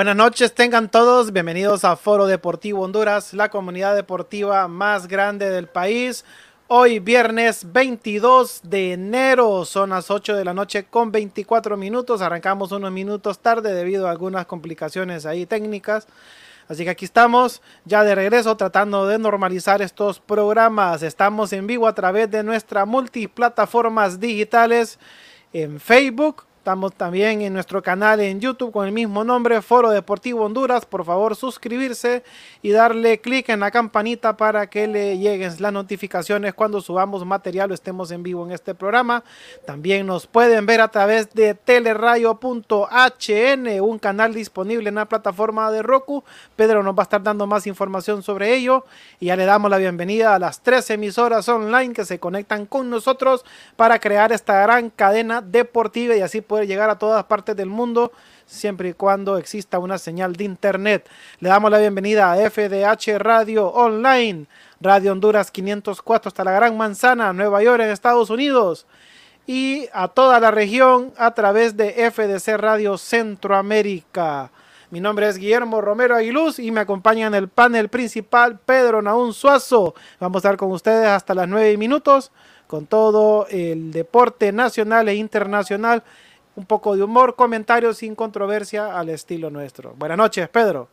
Buenas noches, tengan todos bienvenidos a Foro Deportivo Honduras, la comunidad deportiva más grande del país. Hoy viernes 22 de enero, son las 8 de la noche con 24 minutos. Arrancamos unos minutos tarde debido a algunas complicaciones ahí técnicas. Así que aquí estamos ya de regreso tratando de normalizar estos programas. Estamos en vivo a través de nuestras multiplataformas digitales en Facebook, Estamos también en nuestro canal en YouTube con el mismo nombre, Foro Deportivo Honduras. Por favor, suscribirse y darle clic en la campanita para que le lleguen las notificaciones cuando subamos material o estemos en vivo en este programa. También nos pueden ver a través de teleradio.hn, un canal disponible en la plataforma de Roku. Pedro nos va a estar dando más información sobre ello y ya le damos la bienvenida a las tres emisoras online que se conectan con nosotros para crear esta gran cadena deportiva y así poder llegar a todas partes del mundo siempre y cuando exista una señal de internet. Le damos la bienvenida a FDH Radio Online, Radio Honduras 504 hasta la Gran Manzana, Nueva York en Estados Unidos y a toda la región a través de FDC Radio Centroamérica. Mi nombre es Guillermo Romero Aguiluz y me acompaña en el panel principal Pedro Naún Suazo. Vamos a estar con ustedes hasta las nueve minutos con todo el deporte nacional e internacional un poco de humor, comentarios sin controversia al estilo nuestro. Buenas noches, Pedro.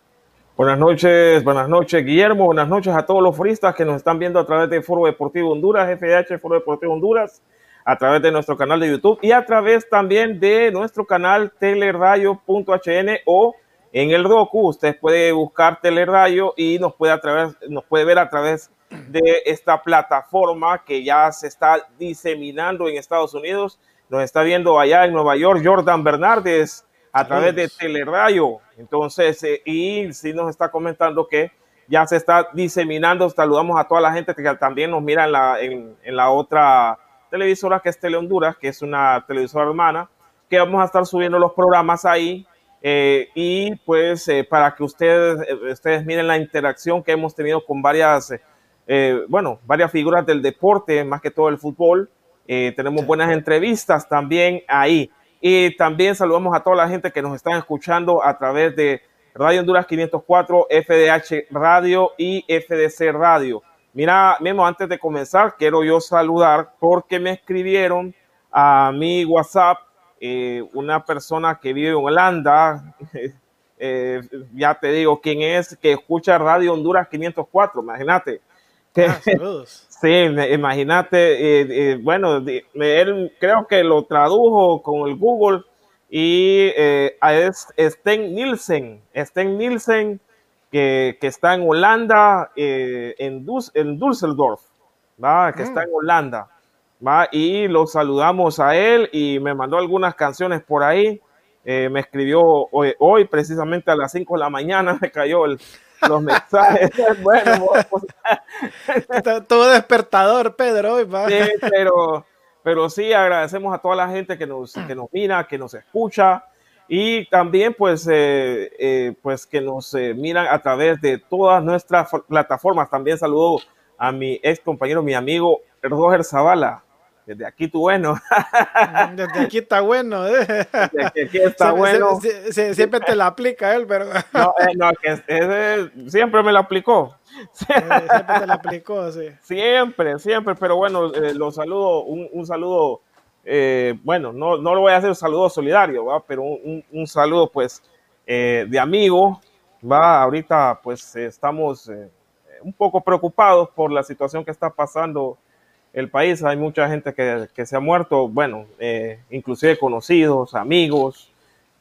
Buenas noches, buenas noches, Guillermo. Buenas noches a todos los foristas que nos están viendo a través de Foro Deportivo Honduras, FDH Foro Deportivo Honduras, a través de nuestro canal de YouTube y a través también de nuestro canal teleradio.hn o en el Roku. Usted puede buscar Teleradio y nos puede, a través, nos puede ver a través de esta plataforma que ya se está diseminando en Estados Unidos nos está viendo allá en Nueva York Jordan Bernardes a través de Telerayo. Entonces, eh, y sí nos está comentando que ya se está diseminando. Saludamos a toda la gente que también nos mira en la, en, la otra televisora que es Tele Honduras, que es una televisora hermana, que vamos a estar subiendo los programas ahí. Eh, y pues eh, para que ustedes, ustedes miren la interacción que hemos tenido con varias, bueno, varias figuras del deporte, más que todo el fútbol. Tenemos buenas entrevistas también ahí. Y también saludamos a toda la gente que nos están escuchando a través de Radio Honduras 504, FDH Radio y FDC Radio. Mira, Memo, antes de comenzar, quiero yo saludar porque me escribieron a mi WhatsApp eh, una persona que vive en Holanda. Eh, ya te digo quién es, que escucha Radio Honduras 504, imagínate. Ah, sí, imagínate, eh, bueno, él creo que lo tradujo con el Google y eh, es Sten Nielsen, Sten Nielsen que, que está en Holanda, eh, en, en Düsseldorf, ¿va? que está en mm. Holanda. ¿va? Y lo saludamos a él y me mandó algunas canciones por ahí. Eh, me escribió hoy, hoy, precisamente a las 5 de la mañana, me cayó el, los mensajes. bueno, todo despertador, Pedro. Hoy, Sí, pero pero sí agradecemos a toda la gente que nos, que nos mira, que nos escucha y también pues, eh, eh, pues que nos eh, miran a través de todas nuestras plataformas. También saludo a mi ex compañero, mi amigo Roger Zavala. Desde aquí tú bueno. Desde aquí está bueno. Desde aquí está bueno. siempre te la aplica él, pero... No, no que siempre me la aplicó. siempre te la aplicó, sí. Siempre, siempre, pero bueno, eh, los saludo, un, saludo, eh, bueno, no, no lo voy a hacer un saludo solidario, ¿va? pero un, saludo pues eh, de amigo, va, ahorita pues estamos un poco preocupados por la situación que está pasando el país. Hay mucha gente que, se ha muerto, bueno, eh, inclusive conocidos, amigos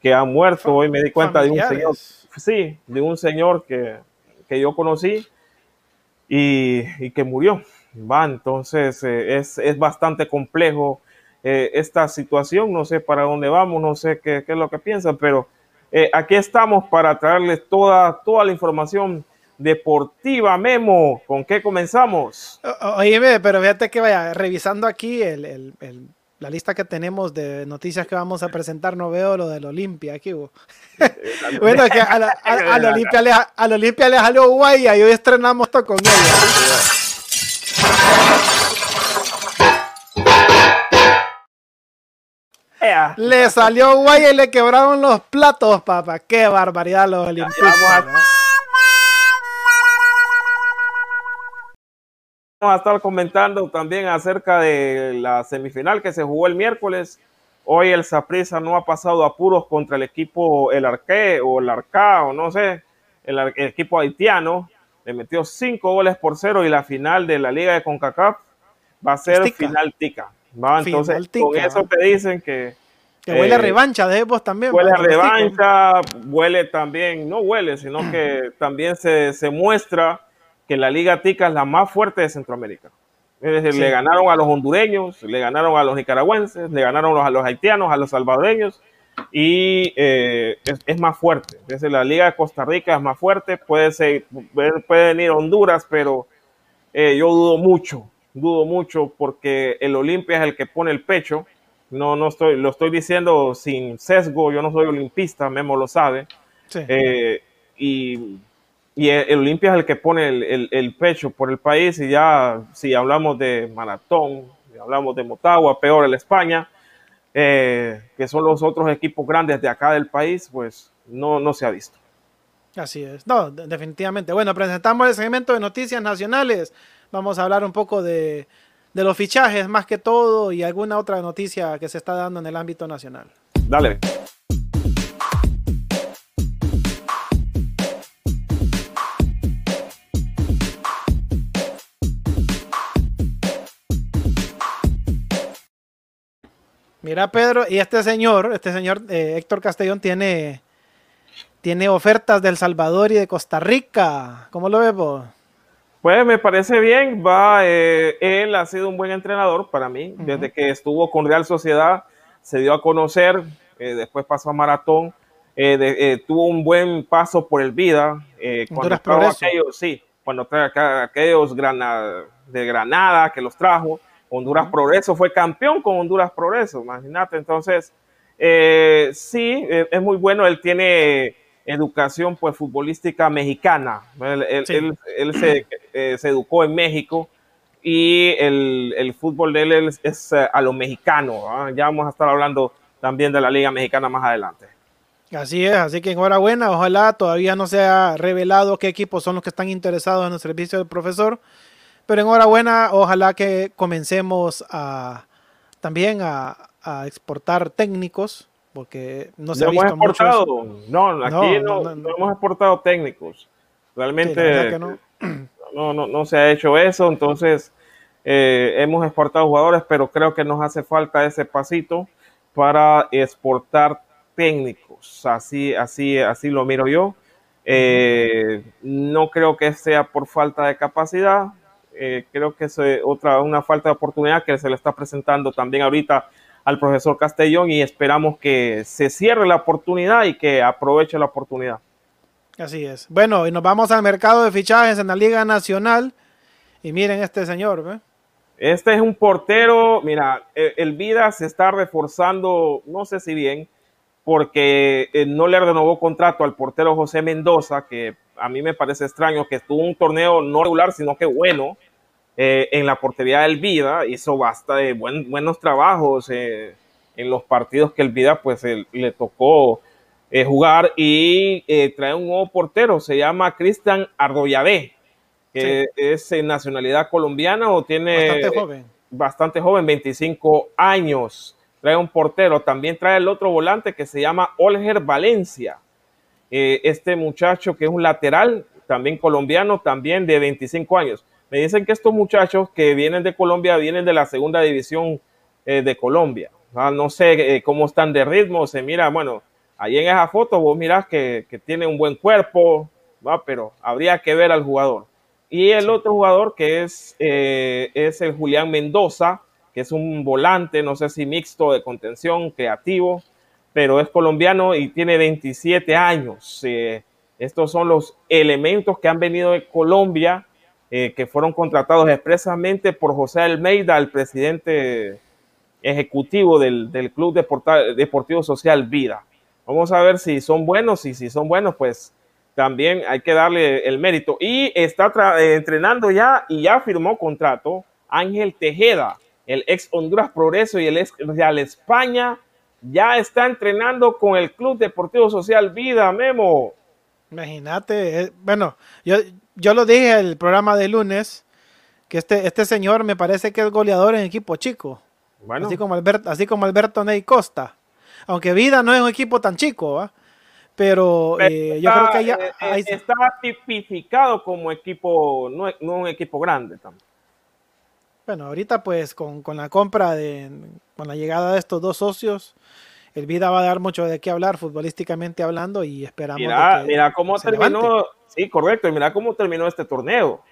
que han muerto. Hoy me di cuenta de un señor, sí, de un señor que, yo conocí y, que murió. Va, entonces eh, es, bastante complejo eh, esta situación. No sé para dónde vamos, no sé qué, qué es lo que piensan, pero aquí estamos para traerles toda, toda la información deportiva, Memo. ¿Con qué comenzamos? Oye, pero fíjate que vaya, revisando aquí la lista que tenemos de noticias que vamos a presentar, no veo lo del Olimpia aquí. bueno, que a Olimpia le, a Olimpia le salió guay y hoy estrenamos todo con ella. Le salió guay y le quebraron los platos, papá. Qué barbaridad los olimpistas. Vamos a estar comentando también acerca de la semifinal que se jugó el miércoles. Hoy el Saprissa no ha pasado apuros contra el equipo el Arque o el Arca o no sé, el, equipo haitiano. Le metió cinco goles por cero y la final de la Liga de CONCACAF va a ser final tica. ¿va? Entonces, con eso te dicen que que huele a eh, revancha de vos también. Huele a revancha, huele también, no huele, sino que también se, se muestra que la Liga Tica es la más fuerte de Centroamérica. Es decir, le ganaron a los hondureños, le ganaron a los nicaragüenses, le ganaron a los haitianos, a los salvadoreños y eh, es, más fuerte. Es decir, la Liga de Costa Rica es más fuerte, puede, ser, puede venir Honduras, pero eh, yo dudo mucho, dudo mucho porque el Olimpia es el que pone el pecho. No, no estoy, lo estoy diciendo sin sesgo, yo no soy olimpista, Memo lo sabe. Eh, y y el, Olimpia es el que pone el, pecho por el país y ya si hablamos de maratón, si hablamos de Motagua, peor el España, eh, que son los otros equipos grandes de acá del país, pues no, no se ha visto. Así es, no, definitivamente. Bueno, presentamos el segmento de noticias nacionales. Vamos a hablar un poco de, de los fichajes más que todo y alguna otra noticia que se está dando en el ámbito nacional. Dale. Mira, Pedro, y este señor, este señor eh, Héctor Castellón tiene, tiene ofertas del Salvador y de Costa Rica. ¿Cómo lo ves vos? Pues me parece bien, va, eh, él ha sido un buen entrenador para mí, desde que estuvo con Real Sociedad, se dio a conocer, después pasó a Maratón, tuvo un buen paso por el Vida. cuando trajo aquellos, sí, cuando trae aquellos de Granada que los trajo, Honduras Progreso fue campeón con Honduras Progreso, imagínate. Entonces, eh, sí, eh, es muy bueno. Él tiene educación pues futbolística mexicana. Él, eh, se, educó en México y el, fútbol de él es, a lo mexicano. Ya vamos a estar hablando también de la Liga Mexicana más adelante. Así es, así que enhorabuena, ojalá todavía no se ha revelado qué equipos son los que están interesados en el servicio del profesor, pero enhorabuena, ojalá que comencemos a también a, exportar técnicos, porque no se ha visto hemos exportado, No, aquí no, hemos exportado técnicos. Realmente no. no. No, se ha hecho eso, entonces eh, hemos exportado jugadores, pero creo que nos hace falta ese pasito para exportar técnicos. Así, así, así lo miro yo. Eh, no creo que sea por falta de capacidad, eh, creo que es otra, una falta de oportunidad que se le está presentando también ahorita al profesor Castellón y esperamos que se cierre la oportunidad y que aproveche la oportunidad. Así es. Bueno, y nos vamos al mercado de fichajes en la Liga Nacional. Y miren este señor, Este es un portero, mira, e, el Vida se está reforzando, no sé si bien, porque eh, no le renovó contrato al portero José Mendoza, que a mí me parece extraño que tuvo un torneo no regular, sino que bueno, eh, en la portería del Vida, hizo basta de buenos trabajos eh, en los partidos que el Vida pues le tocó eh, jugar y trae un nuevo portero, se llama Cristian Ardoyabé, que es en nacionalidad colombiana o tiene bastante joven. bastante joven, 25 años. Trae un portero, también trae el otro volante que se llama Olger Valencia. este muchacho que es un lateral, también colombiano, también de 25 años. Me dicen que estos muchachos que vienen de Colombia vienen de la segunda división eh, de Colombia. Ah, no sé eh, cómo están de ritmo. Se mira, bueno, ahí en esa foto vos mirás que, tiene un buen cuerpo, ¿va? pero habría que ver al jugador. Y el otro jugador que es, eh, es el Julián Mendoza, que es un volante, no sé si mixto de contención, creativo, pero es colombiano y tiene 27 años. estos son los elementos que han venido de Colombia eh, que fueron contratados expresamente por José Almeida, el presidente ejecutivo del, Club Deportivo Social Vida. Vamos a ver si son buenos y si son buenos, pues también hay que darle el mérito. Y está eh, entrenando ya y ya firmó contrato Ángel Tejeda, el ex Honduras Progreso y el ex Real España, ya está entrenando con el Club Deportivo Social Vida, Memo. Imagínate, eh, bueno, yo, yo lo dije en el programa de lunes, que este, este señor me parece que es goleador en equipo chico. Así como Alberto, así como Alberto Ney Costa. Aunque Vida no es un equipo tan chico, Pero, eh, yo creo que ya, eh, está tipificado como equipo, no, no un equipo grande también. Bueno, ahorita pues con, la compra de, con la llegada de estos dos socios, el Vida va a dar mucho de qué hablar futbolísticamente hablando y esperamos. Mira, mira cómo terminó, sí, correcto, y mira cómo terminó este torneo.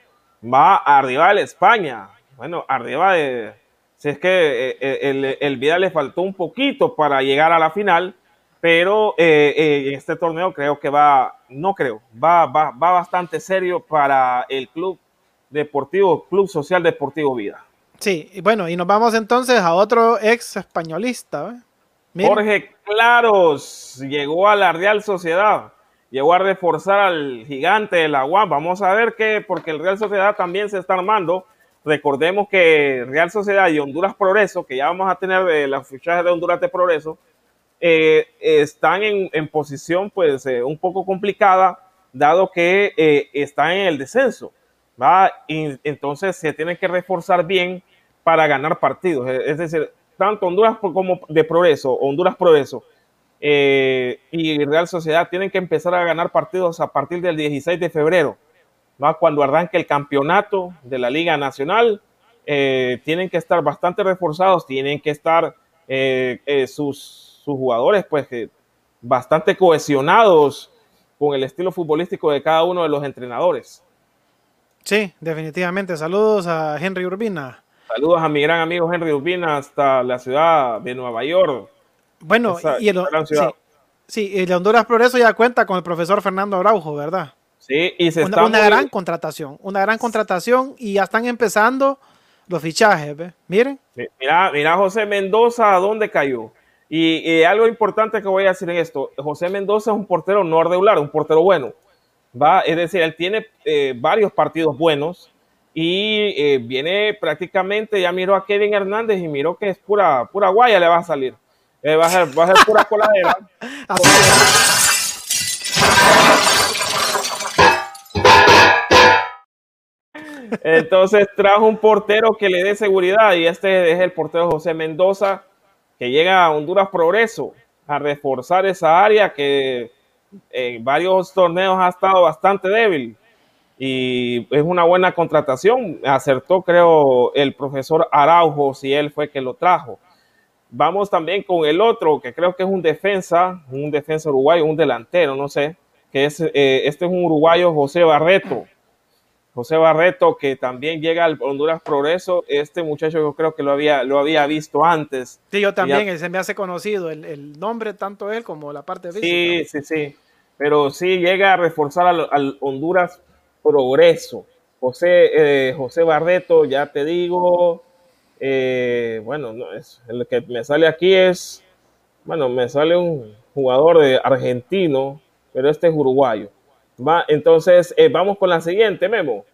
Va arriba de España. Bueno, arriba de. Si es que eh, eh, el, Vida le faltó un poquito para llegar a la final, pero eh, este torneo creo que va, no creo, va, va, va bastante serio para el club deportivo, Club Social Deportivo Vida. Sí, y bueno, y nos vamos entonces a otro ex españolista. Jorge Claros llegó a la Real Sociedad, llegó a reforzar al gigante de la UAM. Vamos a ver qué, porque el Real Sociedad también se está armando. Recordemos que Real Sociedad y Honduras Progreso, que ya vamos a tener de las fichajes de Honduras de Progreso, eh, están en, posición pues eh, un poco complicada, dado que eh, están en el descenso. ¿va? Entonces se tienen que reforzar bien para ganar partidos. Es decir, tanto Honduras como de Progreso, Honduras Progreso eh, y Real Sociedad tienen que empezar a ganar partidos a partir del 16 de febrero, cuando arranque el campeonato de la Liga Nacional. Eh, tienen que estar bastante reforzados, tienen que estar eh, sus, sus, jugadores pues bastante cohesionados con el estilo futbolístico de cada uno de los entrenadores. Sí, definitivamente. Saludos a Henry Urbina. Saludos a mi gran amigo Henry Urbina hasta la ciudad de Nueva York. Bueno, y el, sí, sí, el Honduras Progreso ya cuenta con el profesor Fernando Araujo, ¿verdad? Sí, y se una, una gran contratación, una gran contratación y ya están empezando los fichajes, ¿ves? Miren. Mira, mira José Mendoza, ¿a dónde cayó? Y, algo importante que voy a decir en esto, José Mendoza es un portero no regular, un portero bueno. Va, es decir, él tiene eh, varios partidos buenos y eh, viene prácticamente, ya miró a Kevin Hernández y miró que es pura, pura guaya le va a salir. Eh, va, a ser, va a ser pura coladera. Entonces trajo un portero que le dé seguridad y este es el portero José Mendoza que llega a Honduras Progreso a reforzar esa área que en varios torneos ha estado bastante débil y es una buena contratación. Acertó, creo, el profesor Araujo, si él fue que lo trajo. Vamos también con el otro, que creo que es un defensa, un defensa uruguayo, un delantero, no sé, que es, eh, este es un uruguayo, José Barreto. José Barreto, que también llega al Honduras Progreso. Este muchacho yo creo que lo había, lo había visto antes. Sí, yo también, se me hace conocido el, nombre, tanto él como la parte física. Sí, sí, sí. Pero sí llega a reforzar al, Honduras Progreso. José, eh, José Barreto, ya te digo, eh, bueno, no, es, el que me sale aquí es, bueno, me sale un jugador de argentino, pero este es uruguayo. Va, entonces, eh, vamos con la siguiente, Memo.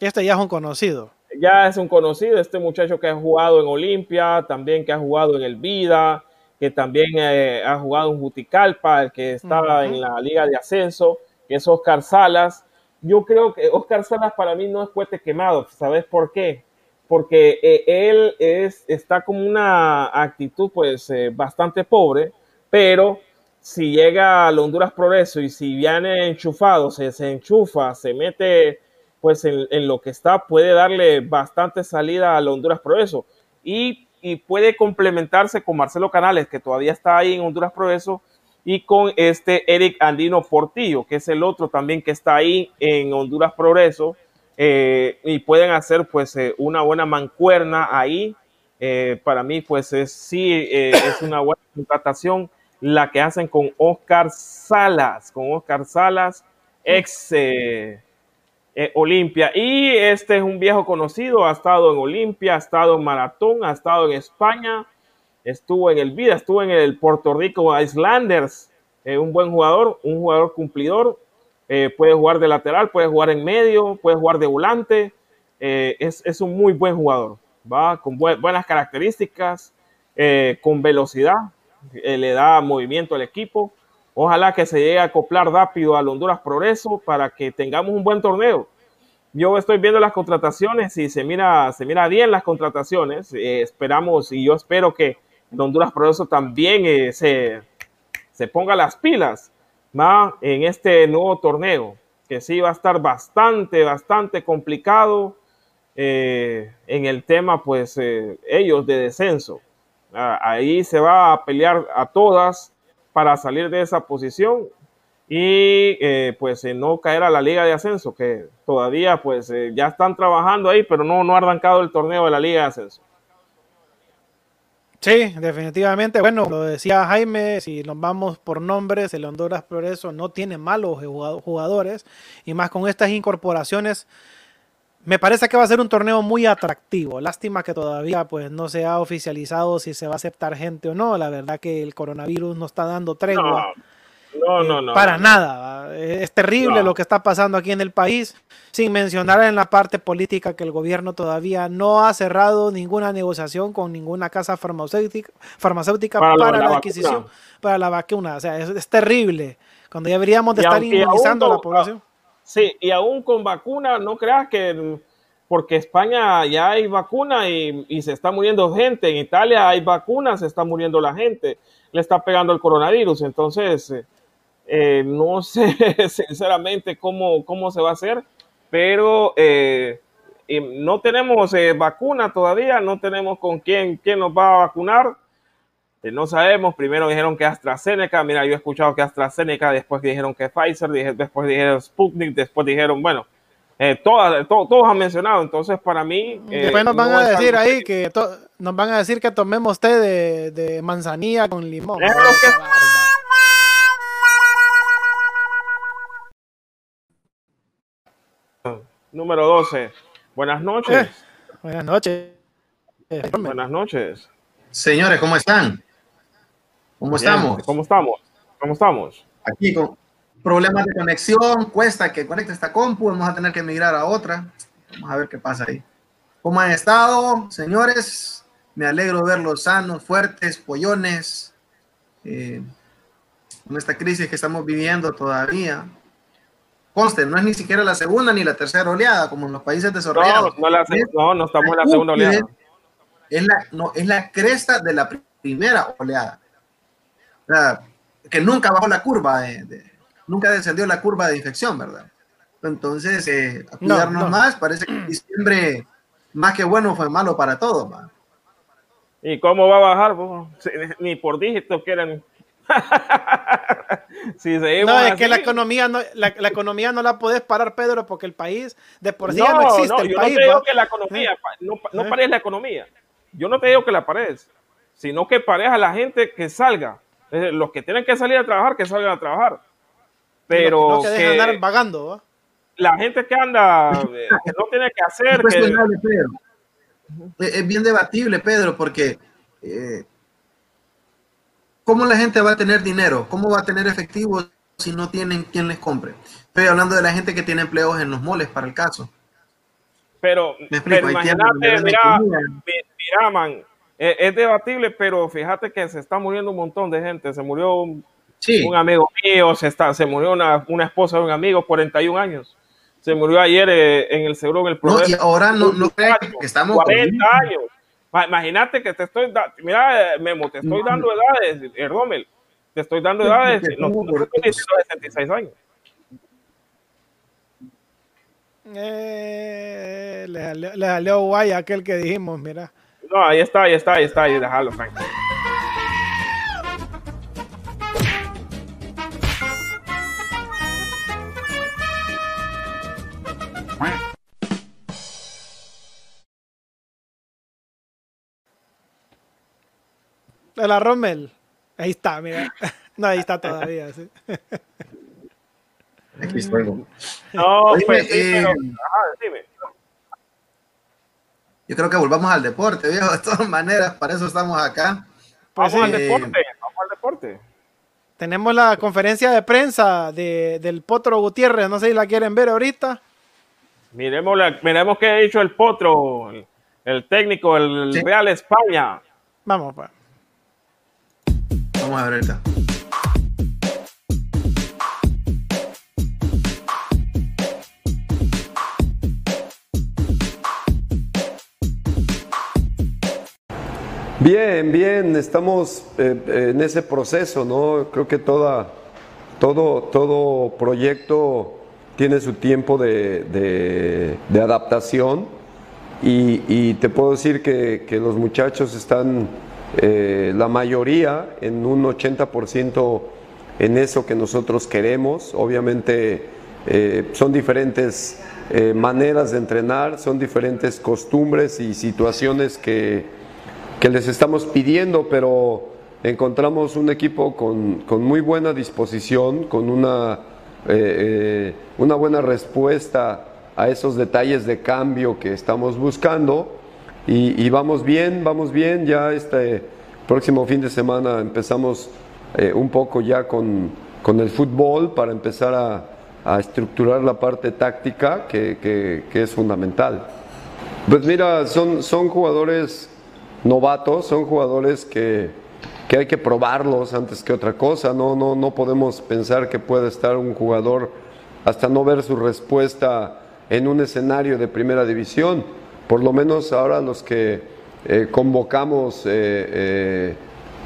Este ya es un conocido. Ya es un conocido, este muchacho que ha jugado en Olimpia, también que ha jugado en el Vida, que también eh, ha jugado en Juticalpa, el que estaba en la Liga de Ascenso, que es Oscar Salas. Yo creo que Oscar Salas para mí no es fuerte quemado, ¿sabes por qué? Porque eh, él es, está como una actitud pues bastante pobre, pero si llega al Honduras Progreso y si viene enchufado, se, se enchufa, se mete pues en, lo que está, puede darle bastante salida al Honduras Progreso y, y, puede complementarse con Marcelo Canales, que todavía está ahí en Honduras Progreso, y con este Eric Andino Portillo, que es el otro también que está ahí en Honduras Progreso, eh, y pueden hacer pues eh, una buena mancuerna ahí. Eh, para mí pues es, sí es una buena contratación la que hacen con Oscar Salas, con Oscar Salas, ex Olimpia. Y este es un viejo conocido, ha estado en Olimpia, ha estado en Maratón, ha estado en España, estuvo en el Vida, estuvo en el Puerto Rico Islanders, eh, un buen jugador, un jugador cumplidor, puede jugar de lateral, puede jugar en medio, puede jugar de volante, es, es, un muy buen jugador, va con buenas características, con velocidad, eh, le da movimiento al equipo. Ojalá que se llegue a acoplar rápido al Honduras Progreso para que tengamos un buen torneo. Yo estoy viendo las contrataciones y se mira, se mira bien las contrataciones. Eh, esperamos y yo espero que el Honduras Progreso también eh, se, se, ponga las pilas en este nuevo torneo, que sí va a estar bastante, bastante complicado en el tema, pues ellos de descenso. Ah, ahí se va a pelear a todas para salir de esa posición y eh, pues eh, no caer a la liga de ascenso, que todavía pues eh, ya están trabajando ahí, pero no, no ha arrancado el torneo de la liga de ascenso. Sí, definitivamente. Bueno, lo decía Jaime, si nos vamos por nombres, el Honduras Progreso no tiene malos jugadores y más con estas incorporaciones me parece que va a ser un torneo muy atractivo. Lástima que todavía pues no se ha oficializado si se va a aceptar gente o no. La verdad que el coronavirus no está dando tregua. No, no. Para nada. Es terrible lo que está pasando aquí en el país. Sin mencionar en la parte política que el gobierno todavía no ha cerrado ninguna negociación con ninguna casa farmacéutica, farmacéutica para, la, adquisición, para la vacuna. O sea, es, terrible. Cuando ya deberíamos de estar inmunizando a la población. Sí, y aún con vacuna, no creas que porque España ya hay vacuna y, se está muriendo gente, en Italia hay vacuna, se está muriendo la gente, le está pegando el coronavirus, entonces eh, eh, no sé sinceramente cómo, cómo se va a hacer, pero eh, no tenemos vacuna todavía, no tenemos con quién, quién nos va a vacunar. Eh, no sabemos, primero dijeron que AstraZeneca, mira, yo he escuchado que AstraZeneca, después dijeron que Pfizer, después dijeron Sputnik, después dijeron, bueno, eh, todas, todos han mencionado, entonces para mí... Eh, después nos van a decir ahí que nos van a decir que tomemos té de, de manzanilla con limón. Es lo que- Número 12. Buenas noches. Eh, Buenas noches. Eh, Buenas noches. Señores, ¿cómo están? ¿Cómo Bien, estamos? ¿Cómo estamos? ¿Cómo estamos? Aquí con problemas de conexión, cuesta que conecte esta compu, vamos a tener que migrar a otra. Vamos a ver qué pasa ahí. ¿Cómo han estado, señores? Me alegro de verlos sanos, fuertes, pollones, eh, con esta crisis que estamos viviendo todavía. Conste, no es ni siquiera la segunda ni la tercera oleada, como en los países No, desarrollados. no, la- no, no estamos en la segunda oleada. es la, no, es la cresta de la pri- primera oleada. O sea, que nunca bajó la curva, de, de- nunca descendió la curva de infección, ¿verdad? Entonces, eh, a No, cuidarnos no. más, parece que diciembre, más que bueno, fue malo para todos. ¿Y cómo va a bajar? Ni por dígitos quieren. si seguimos No, es así- que la economía no, la, la economía no la podés parar, Pedro, porque el país de por sí ya no, no existe no, el yo país. no te digo que la economía, pa- no, no Eh. pares la economía. Yo no te digo que la pares, sino que pares a la gente que salga. Los que tienen que salir a trabajar, que salgan a trabajar. Pero no que dejen que andar vagando. ¿va? la gente que anda, eh, que no tiene que Es hacer, que, cuestionable, Pedro. Es, es bien debatible, Pedro, porque eh, ¿cómo la gente va a tener dinero? ¿Cómo va a tener efectivo si no tienen quien les compre? Estoy hablando de la gente que tiene empleos en los moles, para el caso. pero, explico, imagínate, mira, venden comida. mi- mira, man, eh, es debatible, pero fíjate que se está muriendo un montón de gente. Se murió un, Sí, un amigo mío, se, está, se murió una, una esposa de un amigo, 41 años. Se murió ayer eh, en el seguro, en el no, y ahora no, no que estamos 40 años. Ma- Imagínate que te estoy dando, mira, eh, Memo, te estoy No. dando edades, eh, Rommel, te estoy dando edades, no, no por- estoy diciendo 66 años. Eh, le, salió, guay aquel que dijimos, mira. No, ahí está, ahí está, ahí está, ahí déjalo, Frank. De la Rommel. Ahí está, mira. No, ahí está todavía. sí. Aquí estoy. No, Oye, pues sí, eh, pero, ajá, dime. Yo creo que volvamos al deporte, viejo. De todas maneras, para eso estamos acá. Pues Vamos sí, al eh, deporte, vamos al deporte. Tenemos la conferencia de prensa de, del Potro Gutiérrez. No sé si la quieren ver ahorita. Miremos, la, miremos qué ha dicho el potro, el, el técnico, el Sí. Real España. Vamos, pues. Vamos a ver ahorita. Bien, bien, estamos eh, en ese proceso, ¿no? Creo que todo, todo proyecto tiene su tiempo de, adaptación y, te puedo decir que los muchachos están, eh, la mayoría, en un 80% en eso que nosotros queremos. Obviamente eh, son diferentes eh, maneras de entrenar, son diferentes costumbres y situaciones que que les estamos pidiendo, pero encontramos un equipo con, con muy buena disposición, con una, una buena respuesta a esos detalles de cambio que estamos buscando y, vamos bien, vamos bien, ya este próximo fin de semana empezamos eh, un poco ya con, con el fútbol para empezar a, a estructurar la parte táctica que, que- que es fundamental. Pues mira, son, son jugadores novatos, son jugadores que, que hay que probarlos antes que otra cosa. No, no, no podemos pensar que puede estar un jugador hasta no ver su respuesta en un escenario de primera división. Por lo menos ahora los que eh, convocamos eh, eh,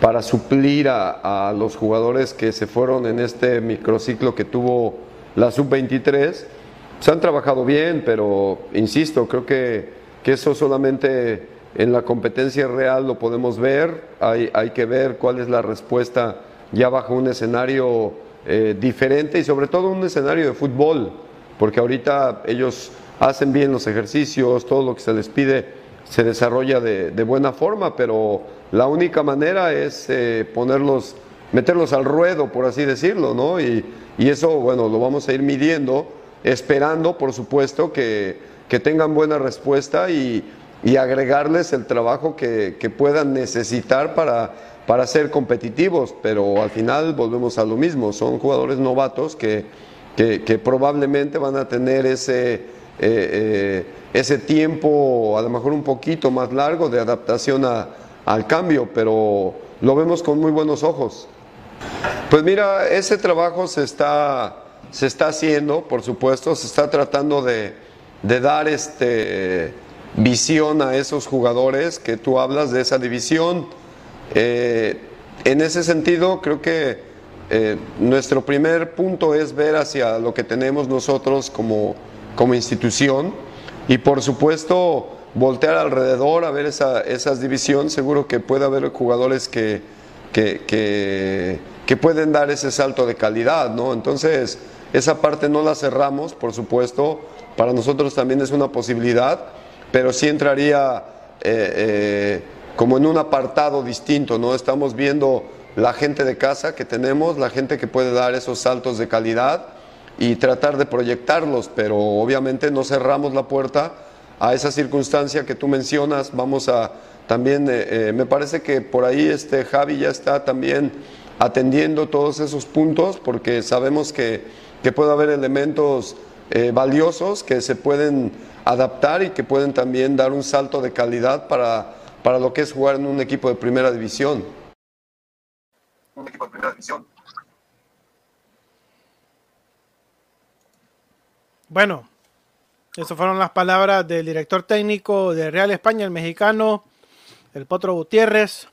para suplir a, los jugadores que se fueron en este microciclo que tuvo la sub-23, se han trabajado bien, pero insisto, creo que, que eso solamente en la competencia real lo podemos ver, hay, hay que ver cuál es la respuesta ya bajo un escenario diferente y sobre todo un escenario de fútbol, porque ahorita ellos hacen bien los ejercicios, todo lo que se les pide se desarrolla de, buena forma, pero la única manera es eh, ponerlos, meterlos al ruedo, por así decirlo, ¿no? Y, eso, bueno, lo vamos a ir midiendo, esperando, por supuesto, que, tengan buena respuesta y, agregarles el trabajo que, puedan necesitar para, para ser competitivos, pero al final volvemos a lo mismo, son jugadores novatos que, que probablemente van a tener ese... Eh, eh, ese tiempo a lo mejor un poquito más largo de adaptación al cambio, pero lo vemos con muy buenos ojos. Pues mira, ese trabajo se está, se está haciendo, por supuesto, se está tratando de, dar este, visión a esos jugadores que tú hablas de esa división. Eh, en ese sentido, creo que eh, nuestro primer punto es ver hacia lo que tenemos nosotros como, como institución y por supuesto, voltear alrededor a ver esa, esas divisiones, seguro que puede haber jugadores que, que, pueden dar ese salto de calidad, ¿no? Entonces, esa parte no la cerramos, por supuesto, para nosotros también es una posibilidad, pero sí entraría eh, eh, como en un apartado distinto, ¿no? Estamos viendo la gente de casa que tenemos, la gente que puede dar esos saltos de calidad y tratar de proyectarlos, pero obviamente no cerramos la puerta a esa circunstancia que tú mencionas. Vamos a también, eh, eh, me parece que por ahí este Javi ya está también atendiendo todos esos puntos porque sabemos que, que puede haber elementos eh, valiosos que se pueden adaptar y que pueden también dar un salto de calidad para, para lo que es jugar en un equipo de primera división. Un equipo de primera división. Bueno, esas fueron las palabras del director técnico de Real España, el mexicano, el Potro Gutiérrez,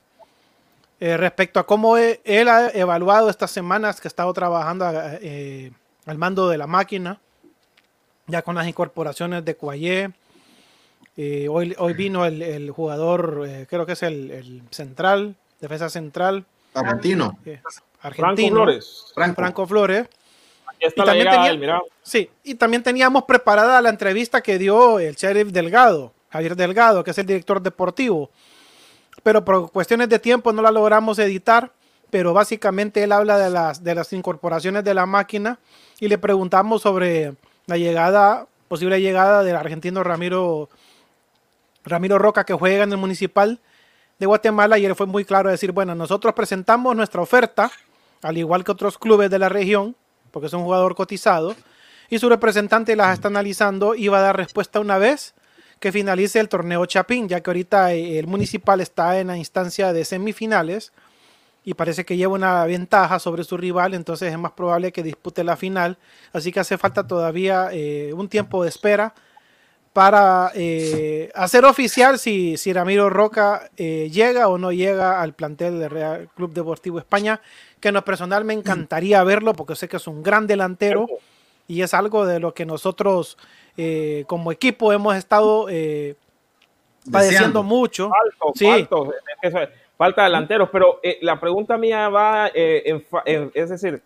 eh, respecto a cómo e, él ha evaluado estas semanas que ha estado trabajando eh, al mando de la máquina, ya con las incorporaciones de Cuayé. Eh, hoy, hoy vino el, jugador, creo que es el, central, defensa central. Argentino. argentino. Franco Flores. Franco Flores y también Sí, y también teníamos preparada la entrevista que dio el sheriff Delgado, Javier Delgado, que es el director deportivo. Pero por cuestiones de tiempo no la logramos editar, pero básicamente él habla de las, de las incorporaciones de la máquina y le preguntamos sobre la llegada, posible llegada del argentino Ramiro, Ramiro Roca que juega en el municipal de Guatemala y él fue muy claro decir, bueno, nosotros presentamos nuestra oferta, al igual que otros clubes de la región, porque es un jugador cotizado, y su representante las está analizando y va a dar respuesta una vez que finalice el torneo Chapín, ya que ahorita eh, el municipal está en la instancia de semifinales y parece que lleva una ventaja sobre su rival, entonces es más probable que dispute la final, así que hace falta todavía eh, un tiempo de espera para eh, hacer oficial si, si Ramiro Roca llega o no llega al plantel del Real Club Deportivo España que en lo personal me encantaría verlo porque sé que es un gran delantero y es algo de lo que nosotros eh, como equipo hemos estado eh, padeciendo mucho. sí. falta delanteros, pero eh, la pregunta mía va, es decir,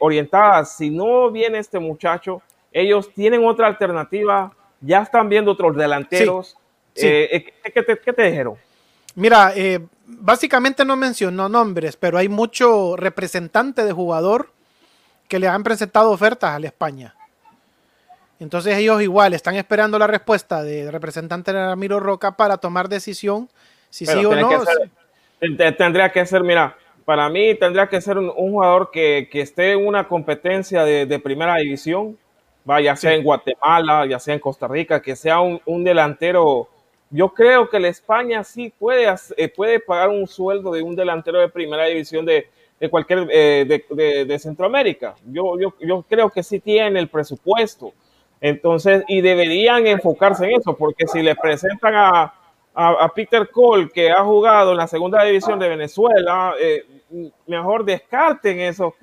orientada, si no viene este muchacho, ellos tienen otra alternativa, ya están viendo otros delanteros. ¿qué, te, ¿Qué te dijeron? Mira, eh, básicamente no mencionó nombres, pero hay mucho representante de jugador que le han presentado ofertas a la España. Entonces ellos igual están esperando la respuesta del representante de Ramiro Roca para tomar decisión si sí o no. tendría que ser, mira, para mí tendría que ser un, jugador que, esté en una competencia de, primera división, ya sea en Guatemala, ya sea en Costa Rica, que sea un, un delantero yo creo que la España sí puede, eh, puede pagar un sueldo de un delantero de primera división de, cualquier eh, de, Centroamérica. Yo, yo, yo creo que sí tiene el presupuesto. Entonces, y deberían enfocarse en eso, porque si le presentan a, a, Peter Cole, que ha jugado en la segunda división de Venezuela, eh, mejor descarten eso.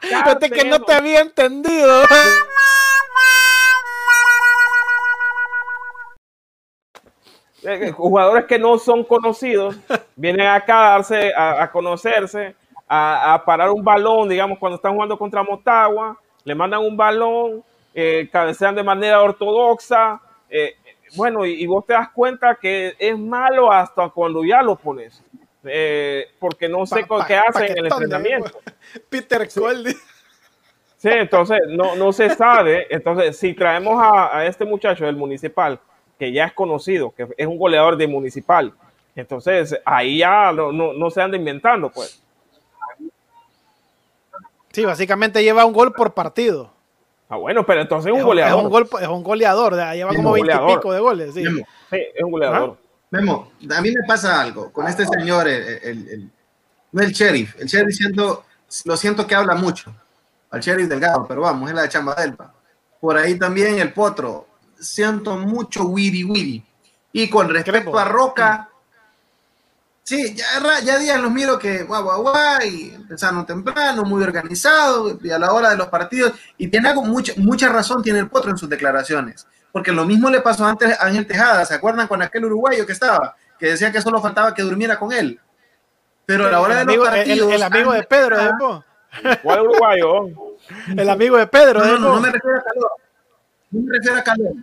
Fíjate que no te había entendido. Eh, jugadores que no son conocidos vienen acá a, darse, a, conocerse, a, parar un balón, digamos, cuando están jugando contra Motagua, le mandan un balón, eh, cabecean de manera ortodoxa. Eh, bueno, y, vos te das cuenta que es malo hasta cuando ya lo pones. Eh, porque no sé qué hace en el entrenamiento. Peter Coldy. Sí, entonces no, no se sabe. Entonces, si traemos a, a, este muchacho del municipal, que ya es conocido, que es un goleador de municipal, entonces ahí ya no, no, no se anda inventando, pues. Sí, básicamente lleva un gol por partido. Ah, bueno, pero entonces es un goleador. Es un, gol, es un goleador, lleva como 20 y pico de goles. Sí, sí es un goleador. Memo, a mí me pasa algo con este señor, el, el, no el sheriff, el sheriff siento, lo siento que habla mucho, al sheriff delgado, pero vamos, es la de Chamba Delpa. Por ahí también el potro, siento mucho wiri wiri. Y con respecto a Roca, Sí, ya, ya días los miro que guau, guau, guau, y empezaron temprano, muy organizado, y a la hora de los partidos, y tiene algo, mucha, mucha razón tiene el Potro en sus declaraciones, porque lo mismo le pasó antes a Ángel Tejada, ¿se acuerdan con aquel uruguayo que estaba? Que decía que solo faltaba que durmiera con él. Pero a la hora de los partidos... El, amigo de Pedro, ¿eh? ¿Cuál uruguayo? El amigo de Pedro, no, no, no, me refiero a calor. No me refiero a calor.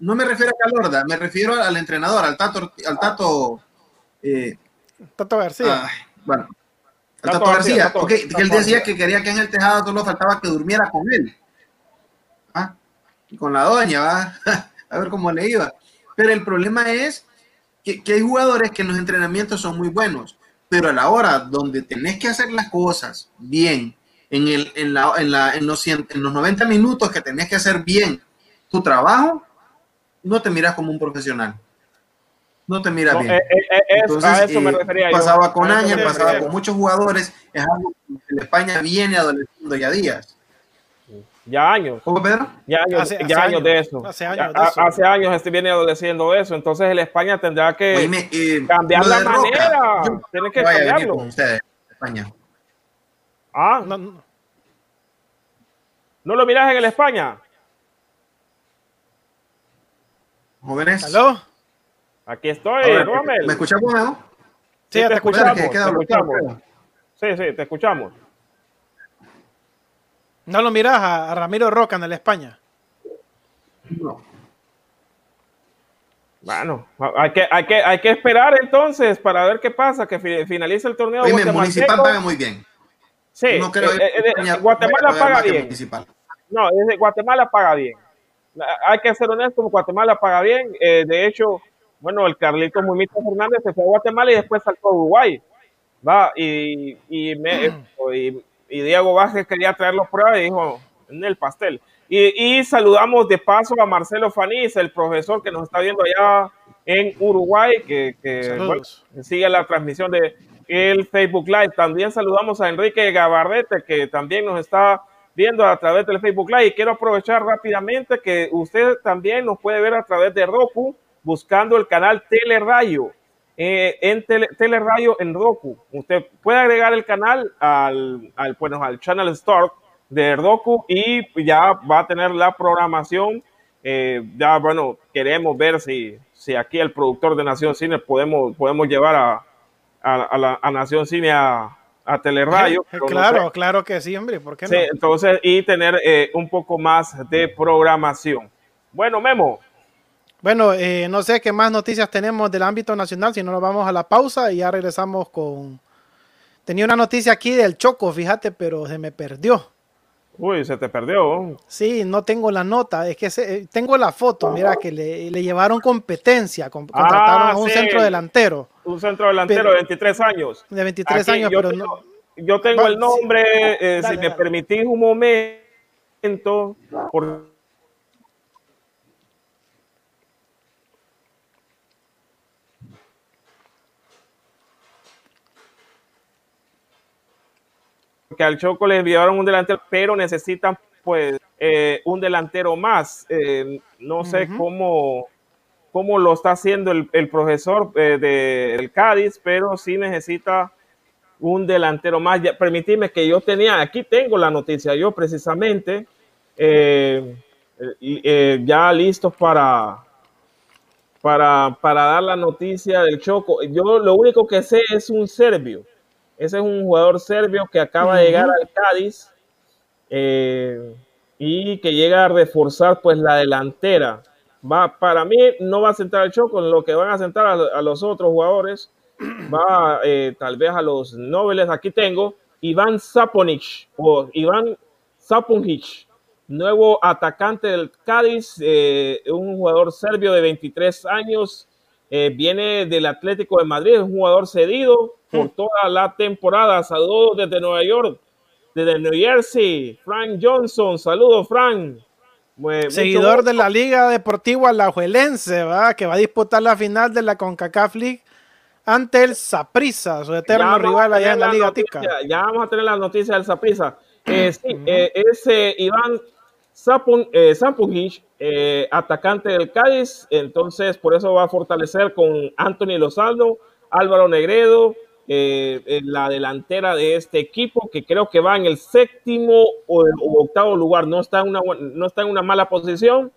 No me refiero a Calorda, me refiero al entrenador, al Tato, al Tato eh, Tato García. bueno, Tato, García, que él decía que quería que en el tejado solo faltaba que durmiera con él. ¿Ah? Con la doña, va. A ver cómo le iba. Pero el problema es que, hay jugadores que en los entrenamientos son muy buenos, pero a la hora donde tenés que hacer las cosas bien, en, el, en, la, en, la, en, los, en los 90 minutos que tenés que hacer bien tu trabajo, no te miras como un profesional no te mira bien. Eh, eh, eh, a eso me refería pasaba con Ángel, pasaba con muchos jugadores, es algo que en España viene adoleciendo ya días. Ya años. ¿Cómo, Pedro? Ya años, hace, ya años, de eso. Hace años, de eso. hace años este viene adoleciendo eso. Entonces el España tendrá que cambiar la manera. Tiene que cambiarlo. Con ustedes, España. Ah, no, no. ¿No lo miras en el España? Jóvenes. ¿Aló? Aquí estoy, Rommel. ¿Me escuchamos, no? Sí, te, escuchamos. te escuchamos. Sí, sí, te escuchamos. ¿No lo miras a, Ramiro Roca en el España? No. Bueno, hay que, hay, que, hay que esperar entonces para ver qué pasa, que finalice el torneo. Oye, el municipal paga muy bien. Sí, no creo eh, eh, Guatemala paga bien. No, desde Guatemala paga bien. Hay que ser honesto, Guatemala paga bien. Eh, de hecho, bueno, el Carlito Mumito Fernández se fue a Guatemala y después saltó a Uruguay. Va, y, y, y, Diego Vázquez quería traer los pruebas y dijo, en el pastel. Y, saludamos de paso a Marcelo Fanís, el profesor que nos está viendo allá en Uruguay, que, sigue la transmisión de el Facebook Live. También saludamos a Enrique Gabardete, que también nos está viendo a través del Facebook Live. Y quiero aprovechar rápidamente que usted también nos puede ver a través de Roku buscando el canal Telerayo. Eh, en tele, Telerayo en Roku. Usted puede agregar el canal al, al, bueno, al Channel Store de Roku y ya va a tener la programación. Eh, ya, bueno, queremos ver si, si aquí el productor de Nación Cine podemos, podemos llevar a, a, la, a Nación Cine a, a Telerayo. Claro, claro que sí, hombre, ¿por qué no? entonces, y tener eh, un poco más de programación. Bueno, Memo, bueno, eh, no sé qué más noticias tenemos del ámbito nacional, si no nos vamos a la pausa y ya regresamos con... Tenía una noticia aquí del Choco, fíjate, pero se me perdió. Uy, se te perdió. Sí, no tengo la nota, es que eh, tengo la foto, mira que le, llevaron competencia, contrataron ah, a un centro delantero. Un centro delantero de 23 años. De 23 años, pero no... Yo tengo el nombre, eh, si me permitís un momento, por que al Choco le enviaron un delantero, pero necesitan pues eh, un delantero más. Eh, no sé cómo, cómo lo está haciendo el, profesor eh, del Cádiz, pero sí necesita un delantero más. Ya, permitidme que yo tenía, aquí tengo la noticia, yo precisamente, ya listos para, para, para dar la noticia del Choco. Yo lo único que sé es un serbio ese es un jugador serbio que acaba de llegar al Cádiz eh, y que llega a reforzar pues la delantera. va, para mí no va a sentar el show con lo que van a sentar a, los otros jugadores. Va eh, tal vez a los nobles. Aquí tengo Iván Saponic o Iván Saponic, nuevo atacante del Cádiz, eh, un jugador serbio de 23 años, eh, viene del Atlético de Madrid, es un jugador cedido por hmm. toda la temporada. Saludos desde Nueva York, desde New Jersey, Frank Johnson, saludos Frank. Seguidor de la Liga Deportiva Alajuelense, ¿va? que va a disputar la final de la CONCACAF League ante el Saprissa, su eterno rival allá en la, Liga Tica. Ya vamos a tener la noticia del Saprissa. Eh, sí, eh, es Iván Sampungic, eh, atacante del Cádiz, entonces por eso va a fortalecer con Anthony Lozano, Álvaro Negredo, en la delantera de este equipo, que creo que va en el séptimo o, octavo lugar, no está en una, no está en una mala posición,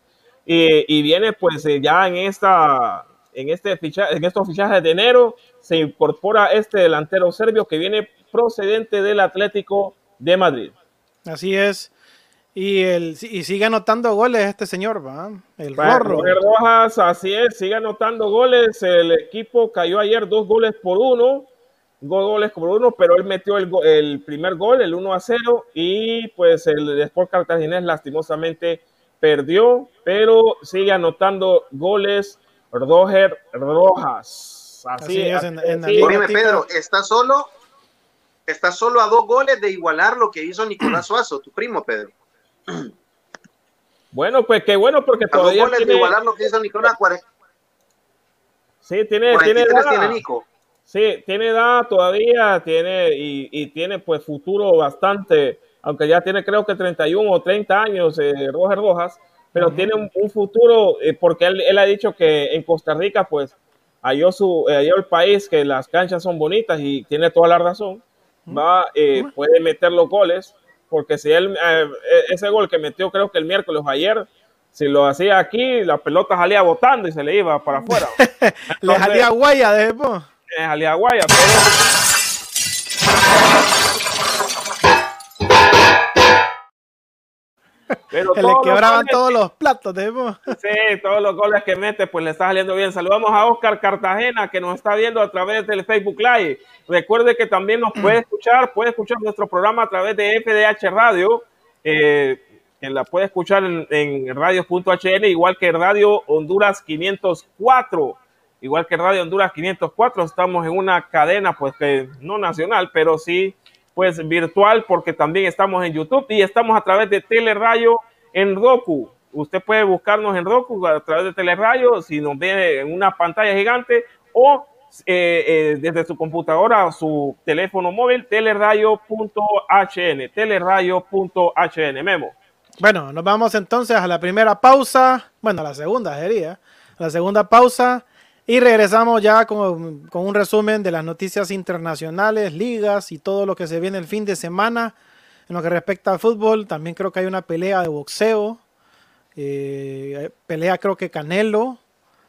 y viene pues ya en esta en, este en estos fichajes de enero se incorpora este delantero serbio que viene procedente del Atlético de Madrid. Así es. Y, el, y sigue anotando goles este señor, ¿va? El Rorro. Rojas, así es, sigue anotando goles. El equipo cayó ayer dos goles por uno, dos goles por uno, pero él metió el, el primer gol, el 1 a 0, y pues el Sport Cartaginés lastimosamente perdió, pero sigue anotando goles Roger Rojas. Así, es. En, Pedro, está solo, está solo a dos goles de igualar lo que hizo Nicolás Suazo, tu primo, Pedro. Bueno, pues qué bueno, porque todavía. Dos goles de igualar lo que hizo Nicolás. Sí, tiene, tiene edad. Tiene Nico. Sí, tiene edad todavía, tiene y, y, tiene pues futuro bastante, aunque ya tiene creo que 31 o 30 años, eh, Roger Rojas pero tiene un, futuro, eh, porque él, ha dicho que en Costa Rica, pues, halló, su, eh, el país, que las canchas son bonitas y tiene toda la razón, va, eh, puede meter los goles, porque si él, e, ese gol que metió creo que el miércoles ayer, si lo hacía aquí, la pelota salía botando y se le iba para afuera. le salía guaya después. Le salía guaya, pero Pero le quebraban todos los platos, de Sí, todos los goles que mete, pues le está saliendo bien. Saludamos a Oscar Cartagena, que nos está viendo a través del Facebook Live. Recuerde que también nos puede escuchar, puede escuchar nuestro programa a través de FDH Radio, eh, que la puede escuchar en, en radio.hn, igual que Radio Honduras 504. Igual que Radio Honduras 504, estamos en una cadena, pues que no nacional, pero sí pues virtual porque también estamos en YouTube y estamos a través de Telerayo en Roku. Usted puede buscarnos en Roku a través de Telerayo si nos ve en una pantalla gigante o eh, eh, desde su computadora o su teléfono móvil, telerayo.hn, telerayo.hn, Memo. Bueno, nos vamos entonces a la primera pausa, bueno, a la segunda sería, la segunda pausa y regresamos ya con, un resumen de las noticias internacionales, ligas y todo lo que se viene el fin de semana. En lo que respecta al fútbol, también creo que hay una pelea de boxeo. Eh, pelea creo que Canelo,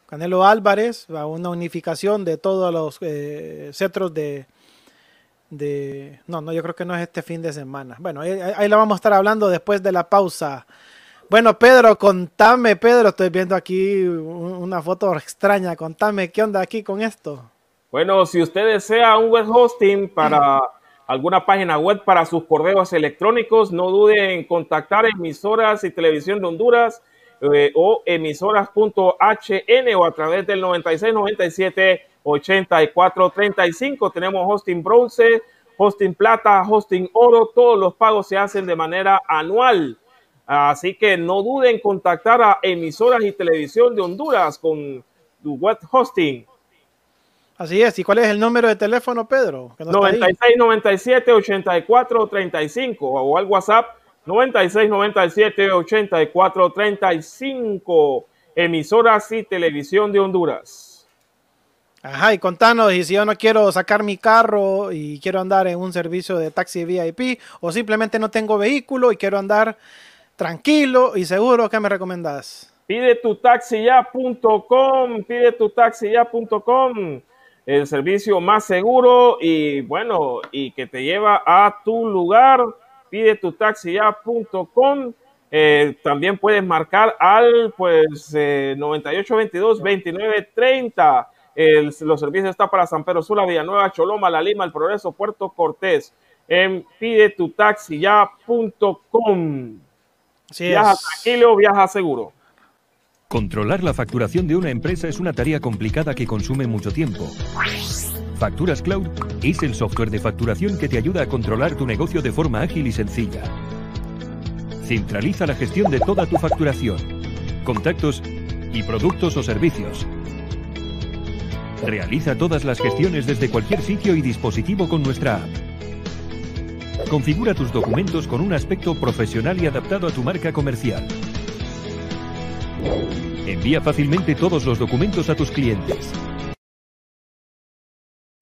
Canelo Álvarez, va una unificación de todos los eh, cetros de, de... No, no, yo creo que no es este fin de semana. Bueno, ahí, ahí la vamos a estar hablando después de la pausa. Bueno, Pedro, contame, Pedro, estoy viendo aquí una foto extraña. Contame, ¿qué onda aquí con esto? Bueno, si usted desea un web hosting para alguna página web para sus correos electrónicos, no dude en contactar emisoras y televisión de Honduras eh, o emisoras.hn o a través del 9697 8435. Tenemos hosting bronce, hosting plata, hosting oro. Todos los pagos se hacen de manera anual. Así que no duden en contactar a emisoras y televisión de Honduras con tu web hosting. Así es. ¿Y cuál es el número de teléfono, Pedro? 96 97 84 35 o al WhatsApp 96 97 84 35. Emisoras y televisión de Honduras. Ajá, y contanos, y si yo no quiero sacar mi carro y quiero andar en un servicio de taxi VIP, o simplemente no tengo vehículo y quiero andar tranquilo y seguro, ¿qué me recomendás? Pide tu taxiya.com, pide tu taxiya.com, el servicio más seguro y bueno, y que te lleva a tu lugar. Pide tu taxiya.com Eh, también puedes marcar al pues eh, 9822-2930. los servicios están para San Pedro Sula, Villanueva, Choloma, La Lima, El Progreso, Puerto Cortés. En pide tu taxi ya.com. Viaja tranquilo, viaja seguro. Controlar la facturación de una empresa es una tarea complicada que consume mucho tiempo. Facturas Cloud es el software de facturación que te ayuda a controlar tu negocio de forma ágil y sencilla. Centraliza la gestión de toda tu facturación, contactos y productos o servicios. Realiza todas las gestiones desde cualquier sitio y dispositivo con nuestra app. Configura tus documentos con un aspecto profesional y adaptado a tu marca comercial. Envía fácilmente todos los documentos a tus clientes.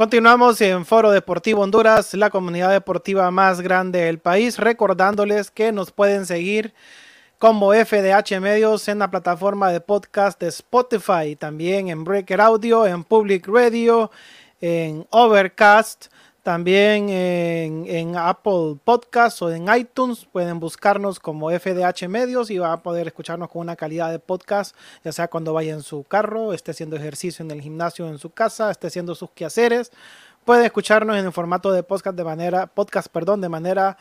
Continuamos en Foro Deportivo Honduras, la comunidad deportiva más grande del país, recordándoles que nos pueden seguir como FDH Medios en la plataforma de podcast de Spotify, también en Breaker Audio, en Public Radio, en Overcast, también en, Apple Podcasts o en iTunes pueden buscarnos como FDH Medios y va a poder escucharnos con una calidad de podcast, ya sea cuando vaya en su carro, esté haciendo ejercicio en el gimnasio en su casa, esté haciendo sus quehaceres. Puede escucharnos en el formato de podcast de manera, podcast, perdón, de manera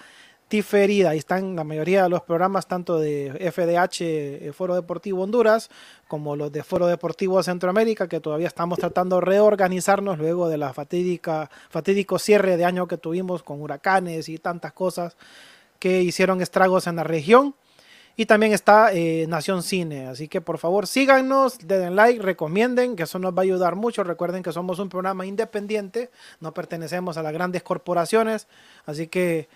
diferida. Ahí están la mayoría de los programas, tanto de FDH, eh, Foro Deportivo Honduras, como los de Foro Deportivo Centroamérica, que todavía estamos tratando de reorganizarnos luego de la fatídica, fatídico cierre de año que tuvimos con huracanes y tantas cosas que hicieron estragos en la región. Y también está eh, Nación Cine. Así que por favor síganos, den like, recomienden, que eso nos va a ayudar mucho. Recuerden que somos un programa independiente, no pertenecemos a las grandes corporaciones. Así que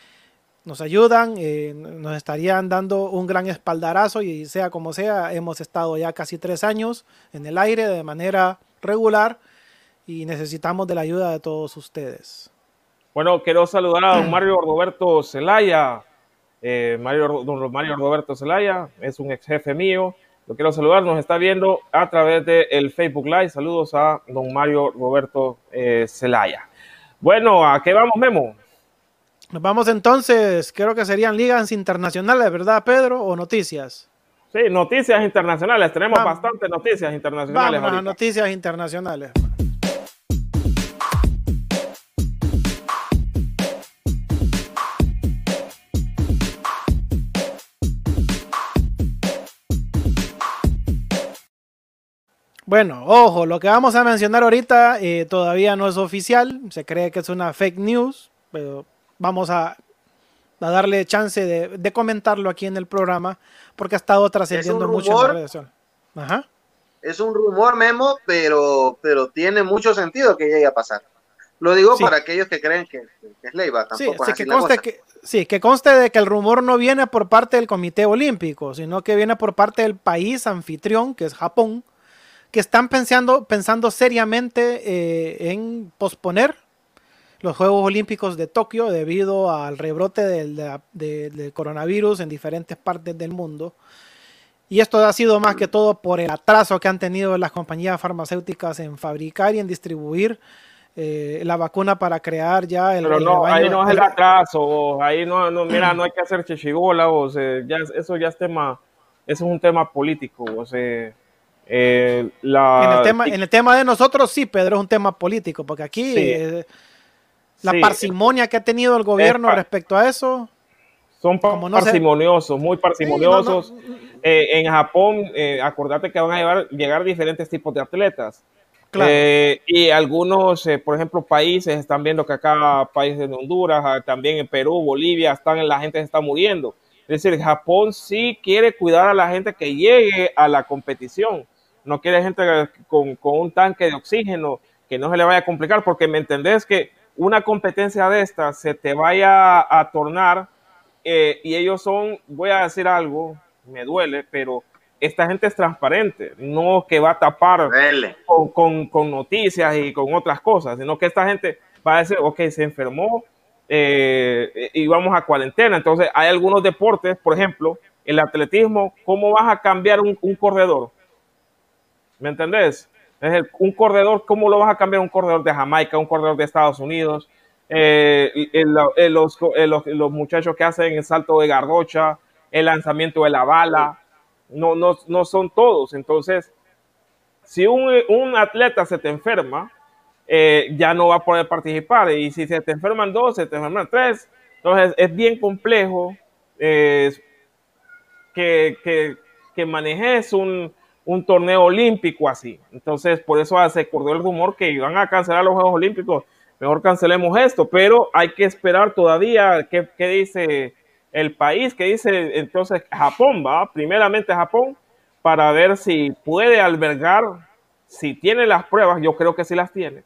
nos ayudan, eh, nos estarían dando un gran espaldarazo y sea como sea, hemos estado ya casi tres años en el aire de manera regular y necesitamos de la ayuda de todos ustedes. Bueno, quiero saludar a don Mario Roberto Zelaya. Eh, Mario, don Mario Roberto Zelaya es un ex jefe mío. Lo quiero saludar, nos está viendo a través del el Facebook Live. Saludos a don Mario Roberto eh, Zelaya. Bueno, ¿a qué vamos, Memo? Nos vamos entonces, creo que serían ligas internacionales, ¿verdad, Pedro? ¿O noticias? Sí, noticias internacionales. Tenemos bastantes noticias internacionales. Vamos a noticias internacionales. Bueno, ojo, lo que vamos a mencionar ahorita eh, todavía no es oficial, se cree que es una fake news, pero vamos a, a darle chance de, de, comentarlo aquí en el programa porque ha estado trascendiendo mucho en redes sociales. Ajá. Es un rumor, Memo, pero, pero tiene mucho sentido que llegue a pasar. Lo digo sí. para aquellos que creen que, que es Leiva. Tampoco sí, es así que la conste que, sí, que conste de que el rumor no viene por parte del Comité Olímpico, sino que viene por parte del país anfitrión, que es Japón, que están pensando, pensando seriamente eh, en posponer los Juegos Olímpicos de Tokio debido al rebrote del, de, de, del coronavirus en diferentes partes del mundo. Y esto ha sido más que todo por el atraso que han tenido las compañías farmacéuticas en fabricar y en distribuir eh, la vacuna para crear ya el. Pero el no, ahí no es el atraso, ahí no, no, mira, no hay que hacer chichigola, ya, eso ya es tema, eso es un tema político, sea, eh, la... En el, tema, en el tema de nosotros, sí, Pedro, es un tema político, porque aquí Sí. eh, la Sí. parsimonia que ha tenido el gobierno respecto a eso. son no parsimoniosos, muy parsimoniosos. Sí, no, no, Eh, en Japón, eh, acordate que van a llevar, llegar diferentes tipos de atletas. Claro. Eh, y algunos, eh, por ejemplo, países están viendo que acá, países de Honduras, ah, también en Perú, Bolivia, están, la gente se está muriendo. Es decir, Japón sí quiere cuidar a la gente que llegue a la competición. No quiere gente con, con un tanque de oxígeno que no se le vaya a complicar, porque me entendés que una competencia de esta se te vaya a tornar eh, y ellos son, voy a decir algo, me duele, pero esta gente es transparente, no que va a tapar con- con noticias y con otras cosas, sino que esta gente va a decir, ok, se enfermó eh, y vamos a cuarentena. Entonces, hay algunos deportes, por ejemplo, el atletismo, ¿cómo vas a cambiar un, un corredor? ¿Me entendés? Es el- un corredor, ¿cómo lo vas a cambiar un corredor de Jamaica, un corredor de Estados Unidos? Eh, el- el- los, los- muchachos que hacen el salto de garrocha, el lanzamiento de la bala, no, no, no son todos. Entonces, si un, un atleta se te enferma, eh, ya no va a poder participar. Y si se te enferman dos, se te enferman tres. Entonces, es bien complejo eh, que, que, que manejes un, un torneo olímpico así. Entonces, por eso se corrió el rumor que iban a cancelar los Juegos Olímpicos. Mejor cancelemos esto, pero hay que esperar todavía qué, qué dice el país, qué dice entonces Japón, va, primeramente Japón, para ver si puede albergar, si tiene las pruebas, yo creo que sí las tiene,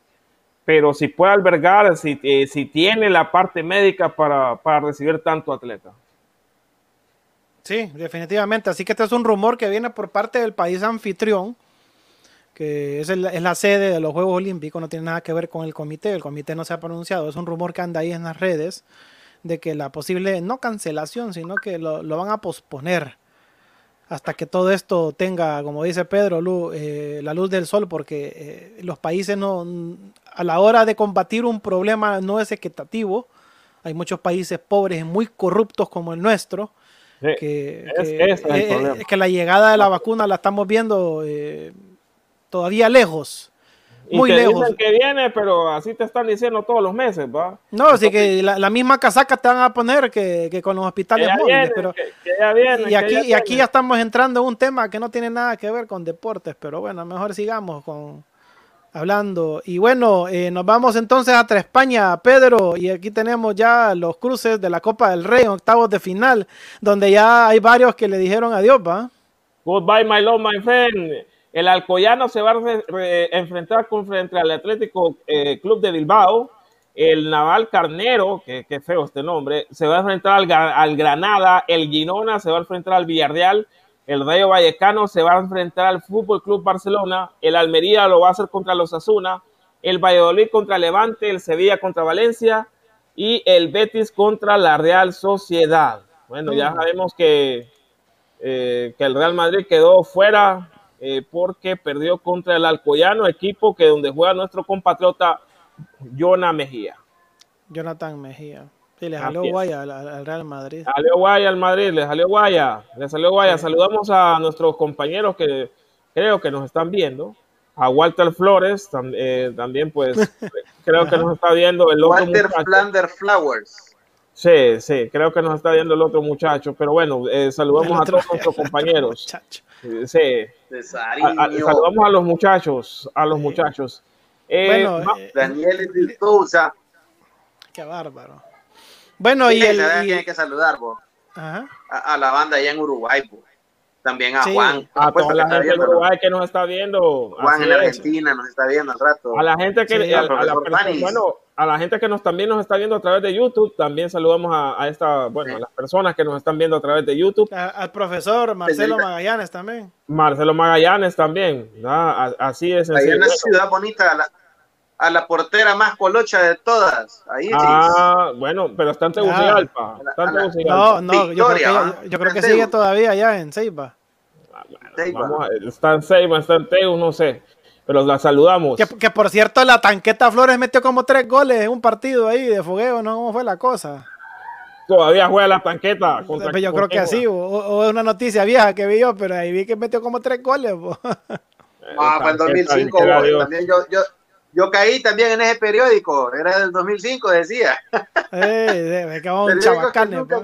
pero si puede albergar, si, eh, si tiene la parte médica para, para recibir tanto atleta. Sí, definitivamente. Así que este es un rumor que viene por parte del país anfitrión, que es, la sede de los Juegos Olímpicos, no tiene nada que ver con el comité, el comité no se ha pronunciado, es un rumor que anda ahí en las redes de que la posible, no cancelación, sino que lo, van a posponer hasta que todo esto tenga, como dice Pedro, lu- eh, la luz del sol, porque eh, los países no, a la hora de combatir un problema no es equitativo. Hay muchos países pobres y muy corruptos como el nuestro, Sí, que, es- que- es eh, eh, que la llegada de la vacuna la estamos viendo eh, todavía lejos, Y muy te lejos. dicen que viene, pero así te están diciendo todos los meses, ¿va? No, así que la, la misma casaca te van a poner que, que con los hospitales móviles, viene, pero viene, y aquí, ya y aquí ya estamos entrando en un tema que no tiene nada que ver con deportes, pero bueno, mejor sigamos con hablando. Y bueno, eh, nos vamos entonces a España, Pedro, y aquí tenemos ya los cruces de la Copa del Rey en octavos de final, donde ya hay varios que le dijeron adiós, ¿va? Goodbye, my love, my friend. El Alcoyano se va a re- re- enfrentar con, frente al Atlético eh, Club de Bilbao. El Naval Carnero, que, feo este nombre, se va a enfrentar al, al Granada. El Girona se va a enfrentar al Villarreal. El Rayo Vallecano se va a enfrentar al Fútbol Club Barcelona. El Almería lo va a hacer contra los Asuna. El Valladolid contra Levante. El Sevilla contra Valencia. Y el Betis contra la Real Sociedad. Bueno, ya sabemos que eh, que el Real Madrid quedó fuera eh, porque perdió contra el Alcoyano, equipo que donde juega nuestro compatriota Jonah Mejía. Jonathan Mejía. Sí, le es. guaya al, al Real Madrid. Salió guaya al Madrid, le salió guaya, le salió guaya. Saludamos a nuestros compañeros que creo que nos están viendo. A Walter Flores tam- eh, también, pues creo que nos está viendo el otro Walter muchacho. Flander Flowers. Sí, sí, creo que nos está viendo el otro muchacho. Pero bueno, eh, saludamos a todos nuestros compañeros. Sí, Cesario. saludamos a los muchachos, a los muchachos. Eh, bueno, eh, Daniel de Sousa. Qué bárbaro. Bueno, y el. Y... Hay que saludar, vos. A, a, la banda allá en Uruguay, pues también a Juan. A toda la gente de Uruguay que nos está viendo. Juan en Argentina nos está viendo al rato. A la gente que, a, la bueno, a la gente que nos también nos está viendo a través de YouTube, también saludamos a, esta, bueno, a las personas que nos están viendo a través de YouTube. al profesor Marcelo Magallanes también. Marcelo Magallanes también, así es. Hay una ciudad bonita, a la portera más colocha de todas. Ahí ah, bueno, pero está en Tegucigalpa. No, no, yo creo que, yo creo que sigue todavía allá en Ceiba. Vamos está en Seiba, está en Teu, no sé. Pero la saludamos. Que, por cierto, la tanqueta Flores metió como tres goles en un partido ahí de fogueo, ¿no? ¿Cómo fue la cosa? Todavía juega la tanqueta. Contra yo creo que sí, o, es una noticia vieja que vi yo, pero ahí vi que metió como tres goles. Ah, fue el 2005. También yo, yo, yo caí también en ese periódico, era del 2005, decía. Eh, me un chabacanes. Nunca,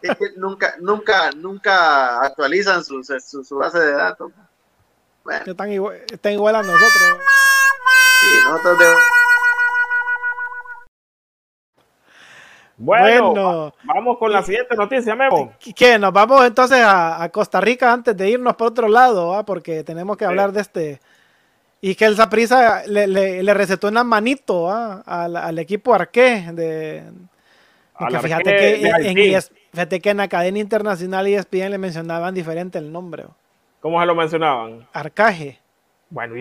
es que nunca, nunca, nunca actualizan su, su, base de datos. Bueno. Están, igual, están igual a nosotros. Sí, nosotros Bueno, vamos con la siguiente noticia, Memo. ¿Qué? Nos vamos entonces a, Costa Rica antes de irnos por otro lado, ¿ah? porque tenemos que hablar de este y que el Zaprisa le, le, recetó una manito ¿ah? al, equipo Arqué. De, fíjate, que en, fíjate que en la cadena internacional ESPN le mencionaban diferente el nombre. ¿Cómo se lo mencionaban? Arcaje. Bueno,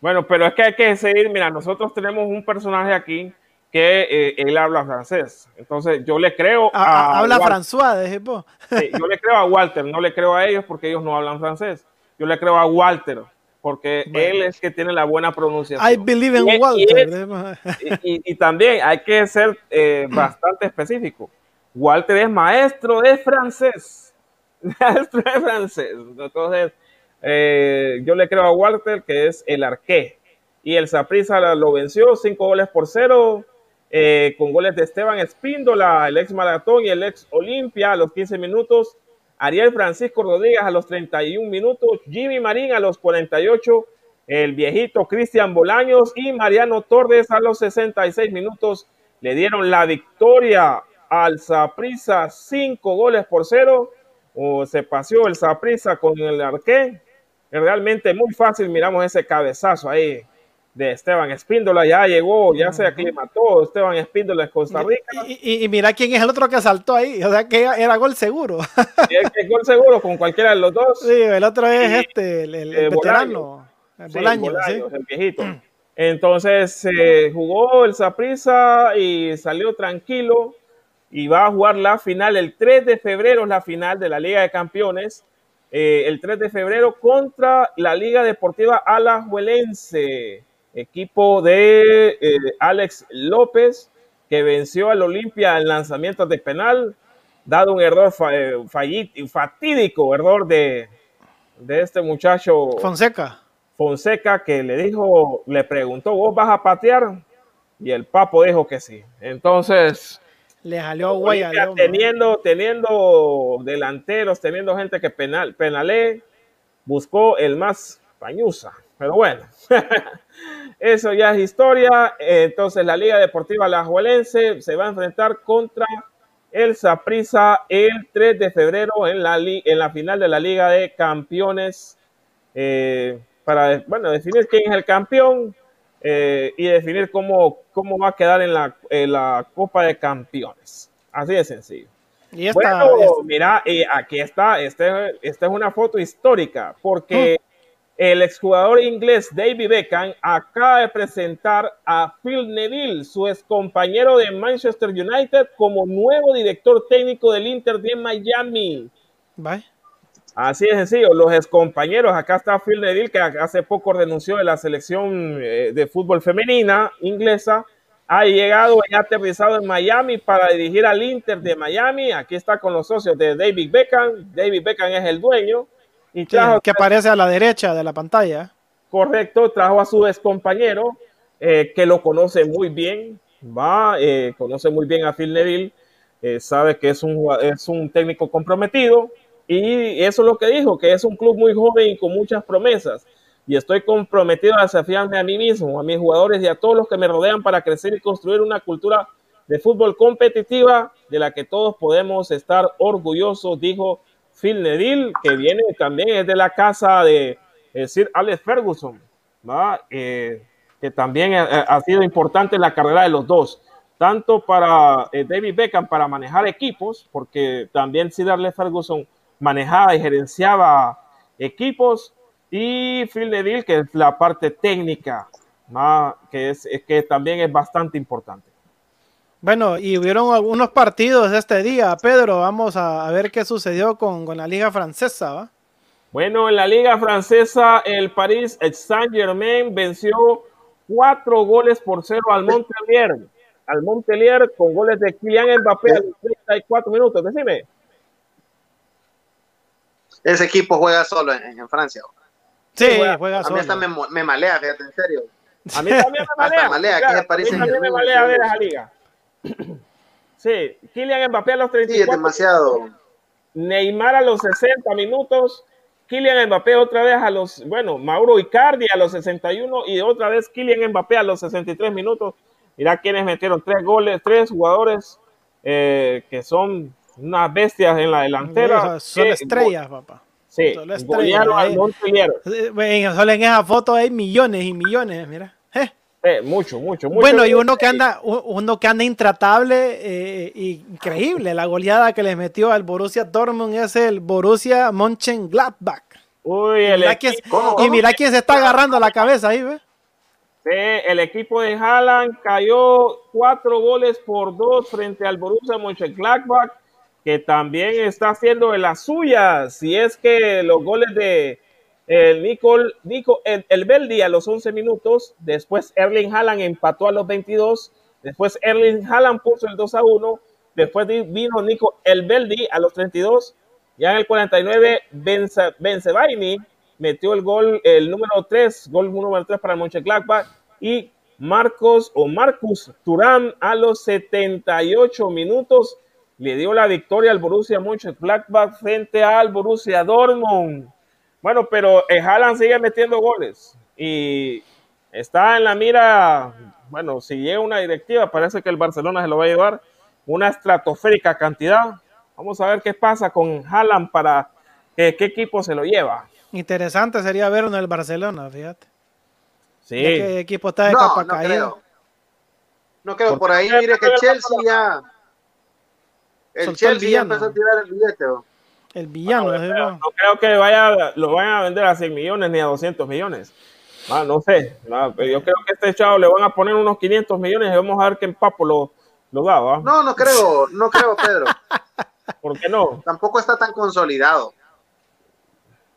bueno, pero es que hay que seguir. Mira, nosotros tenemos un personaje aquí que eh, él habla francés. Entonces yo le creo a. habla François, sí, yo le creo a Walter, no le creo a ellos porque ellos no hablan francés. Yo le creo a Walter porque él es que tiene la buena pronunciación. I believe in Walter. Y, también hay que ser eh, bastante específico. Walter es maestro de francés. Maestro de francés. Entonces, eh, yo le creo a Walter que es el arqué. Y el Saprissa lo venció, cinco goles por cero, eh, con goles de Esteban Espíndola, el ex maratón y el ex Olimpia a los 15 minutos Ariel Francisco Rodríguez a los 31 minutos, Jimmy Marín a los 48, el viejito Cristian Bolaños y Mariano Torres a los 66 minutos le dieron la victoria al Saprisa, cinco goles por cero. O se paseó el Saprisa con el Arqué. Realmente muy fácil, miramos ese cabezazo ahí de Esteban Espíndola, ya llegó, ya se aclimató Esteban Espíndola de Costa Rica. Y, mira quién es el otro que saltó ahí, o sea que era gol seguro. es gol seguro con cualquiera de los dos. Sí, el otro es este, el, eh, veterano, el, el viejito. Entonces se jugó el Saprisa y salió tranquilo y va a jugar la final el 3 de febrero, la final de la Liga de Campeones. Eh, el 3 de febrero contra la Liga Deportiva Alajuelense equipo de eh, Alex López, que venció al Olimpia en lanzamientos de penal, dado un error eh, fatídico error de, de este muchacho Fonseca. Fonseca, que le dijo, le preguntó, ¿vos vas a patear? Y el papo dijo que sí. Entonces, le. Teniendo, teniendo delanteros, teniendo gente que penal, penalé, buscó el más pañusa. Pero bueno, eso ya es historia. Entonces la Liga Deportiva Alajuelense se va a enfrentar contra el Saprissa el 3 de febrero en la, en la final de la Liga de Campeones eh, para bueno, definir quién es el campeón eh, y definir cómo, cómo va a quedar en la, la Copa de Campeones. Así de sencillo. Y bueno, mira, aquí está, este, esta es una foto histórica porque... Mm. El exjugador inglés David Beckham acaba de presentar a Phil Neville, su excompañero de Manchester United, como nuevo director técnico del Inter de Miami. Así es sencillo, los excompañeros, acá está Phil Neville, que hace poco renunció de la selección eh, de fútbol femenina inglesa, ha llegado y ha aterrizado en Miami para dirigir al Inter de Miami. Aquí está con los socios de David Beckham. David Beckham es el dueño que aparece a la derecha de la pantalla. Correcto, trajo a su ex compañero, eh, que lo conoce muy bien, va, eh, conoce muy bien a Phil Neville, eh, sabe que es un, es un técnico comprometido, y eso es lo que dijo, que es un club muy joven y con muchas promesas. Y estoy comprometido a desafiarme a mí mismo, a mis jugadores y a todos los que me rodean para crecer y construir una cultura de fútbol competitiva de la que todos podemos estar orgullosos, dijo Phil Neville, que viene también es de la casa de Sir Alex Ferguson, eh, que también ha, sido importante en la carrera de los dos, tanto para eh, David Beckham para manejar equipos, porque también Sir Alex Ferguson manejaba y gerenciaba equipos, y Phil Neville, que es la parte técnica, que, es, que también es bastante importante. Bueno, y hubieron algunos partidos este día, Pedro. Vamos a, ver qué sucedió con, la Liga Francesa. Bueno, en la Liga Francesa, el Paris Saint-Germain venció cuatro goles por cero al Montpellier. Al Montpellier con goles de Kylian Mbappé a los 34 minutos. Decime. Ese equipo juega solo en, Francia. Sí, juega, solo. A mí hasta me, malea, fíjate, en serio. A mí también me malea. malea, a mí también me malea ver esa liga. Sí, Kylian Mbappé a los 34. Sí, demasiado. Neymar a los 60 minutos. Kylian Mbappé otra vez a los, bueno, Mauro Icardi a los 61 y otra vez Kylian Mbappé a los 63 minutos. Mira quienes metieron tres goles, tres jugadores eh, que son unas bestias en la delantera. Son, estrellas, papá. Sí, son estrellas. Solo en esa foto hay millones y millones, mira. Eh mucho, mucho, mucho. Bueno, y uno que anda, uno que anda intratable, eh, increíble. La goleada que le metió al Borussia Dortmund es el Borussia Mönchengladbach. Uy, el y mira quién se está agarrando la cabeza ahí, ¿ves? Sí, el equipo de Haaland cayó cuatro goles por dos frente al Borussia Mönchengladbach, que también está haciendo de las suyas. Si es que los goles de el Nicole, Nico, el, el Beldi a los 11 minutos, después Erling Haaland empató a los 22, después Erling Haaland puso el 2 a 1, después vino Nico el Beldi a los 32, ya en el 49 Benzebaini metió el gol, el número 3, gol número 3 para el Mönchengladbach y Marcos o Marcus Turán a los 78 minutos le dio la victoria al Borussia Mönchengladbach frente al Borussia Dortmund. Bueno, pero el Haaland sigue metiendo goles y está en la mira. Bueno, si llega una directiva, parece que el Barcelona se lo va a llevar una estratosférica cantidad. Vamos a ver qué pasa con Haaland para qué equipo se lo lleva. Interesante sería verlo en el Barcelona, fíjate. Sí. ¿Qué equipo está de no, capa no Creo. No creo, por ahí mire que Chelsea ya. El Chelsea ya empezó a tirar el billete. El villano. no, creo que vaya, lo vayan a vender a 100 millones ni a 200 millones. Ah, no sé. pero yo creo que este chavo le van a poner unos 500 millones y vamos a ver que en Papo lo, lo da. No, no creo, no creo, Pedro. ¿Por qué no? Tampoco está tan consolidado.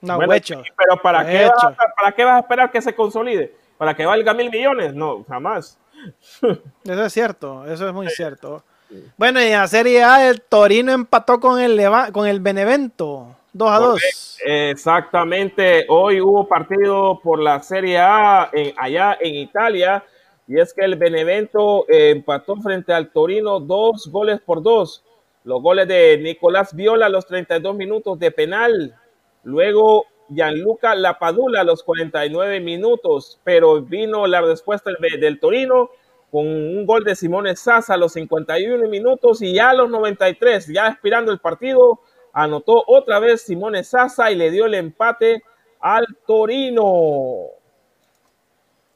No, hecho. Pero ¿para qué, vas ¿para qué vas a esperar que se consolide? ¿Para que valga mil millones? No, jamás. Eso es cierto, eso es muy cierto. Bueno, y en la Serie A el Torino empató con el, con el Benevento. 2 a 2. Exactamente. Hoy hubo partido por la Serie A allá en Italia. Y es que el Benevento eh, empató frente al Torino dos goles por dos. Los goles de Nicolás Viola a los 32 minutos de penal. Luego Gianluca Lapadula a los 49 minutos. Pero vino la respuesta del, del Torino con un gol de Simone Sasa a los 51 minutos y ya a los 93, ya expirando el partido, anotó otra vez Simone Sasa y le dio el empate al Torino.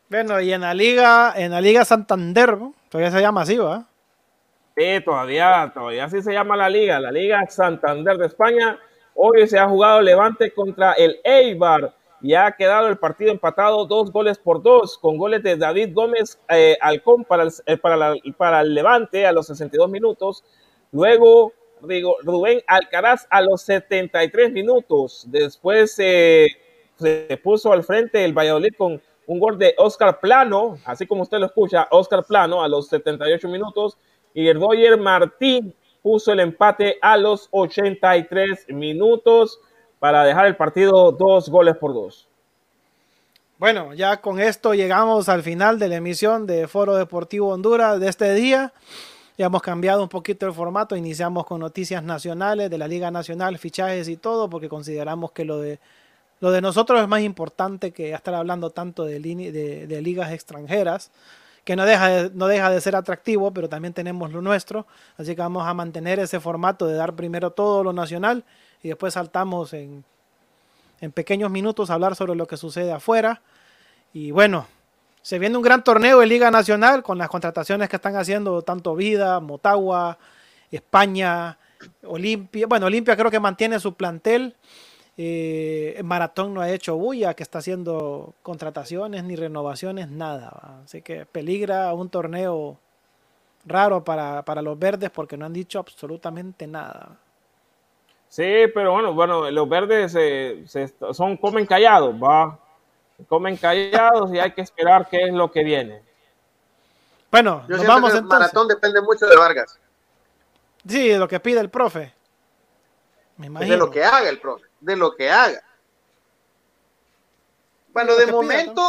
Bueno, y en la Liga, en la Liga Santander, todavía se llama así, ¿va? Sí, todavía, todavía así se llama la Liga, la Liga Santander de España. Hoy se ha jugado Levante contra el Eibar y ha quedado el partido empatado dos goles por dos, con goles de David Gómez eh, Alcón para el, eh, para, para el Levante a los 62 minutos, luego Rubén Alcaraz a los 73 minutos, después eh, se puso al frente el Valladolid con un gol de Oscar Plano, así como usted lo escucha, Oscar Plano a los 78 minutos, y el Roger Martín puso el empate a los 83 minutos para dejar el partido dos goles por dos. Bueno, ya con esto llegamos al final de la emisión de Foro Deportivo Honduras de este día. Ya hemos cambiado un poquito el formato, iniciamos con noticias nacionales de la Liga Nacional, fichajes y todo, porque consideramos que lo de, lo de nosotros es más importante que estar hablando tanto de, de, de ligas extranjeras, que no deja, de, no deja de ser atractivo, pero también tenemos lo nuestro, así que vamos a mantener ese formato de dar primero todo lo nacional y después saltamos en, en pequeños minutos a hablar sobre lo que sucede afuera. Y bueno, se viene un gran torneo de Liga Nacional con las contrataciones que están haciendo tanto Vida, Motagua, España, Olimpia. Bueno, Olimpia creo que mantiene su plantel. Eh, Maratón no ha hecho bulla, que está haciendo contrataciones ni renovaciones, nada. Así que peligra un torneo raro para, para, los verdes porque no han dicho absolutamente nada. Sí, pero bueno, bueno, los verdes se, se, son comen callados, va comen callados y hay que esperar qué es lo que viene. Bueno, Yo nos vamos que el entonces. maratón depende mucho de Vargas, Sí, de lo que pide el profe. Me imagino. de lo que haga el profe, de lo que haga. Bueno, de momento,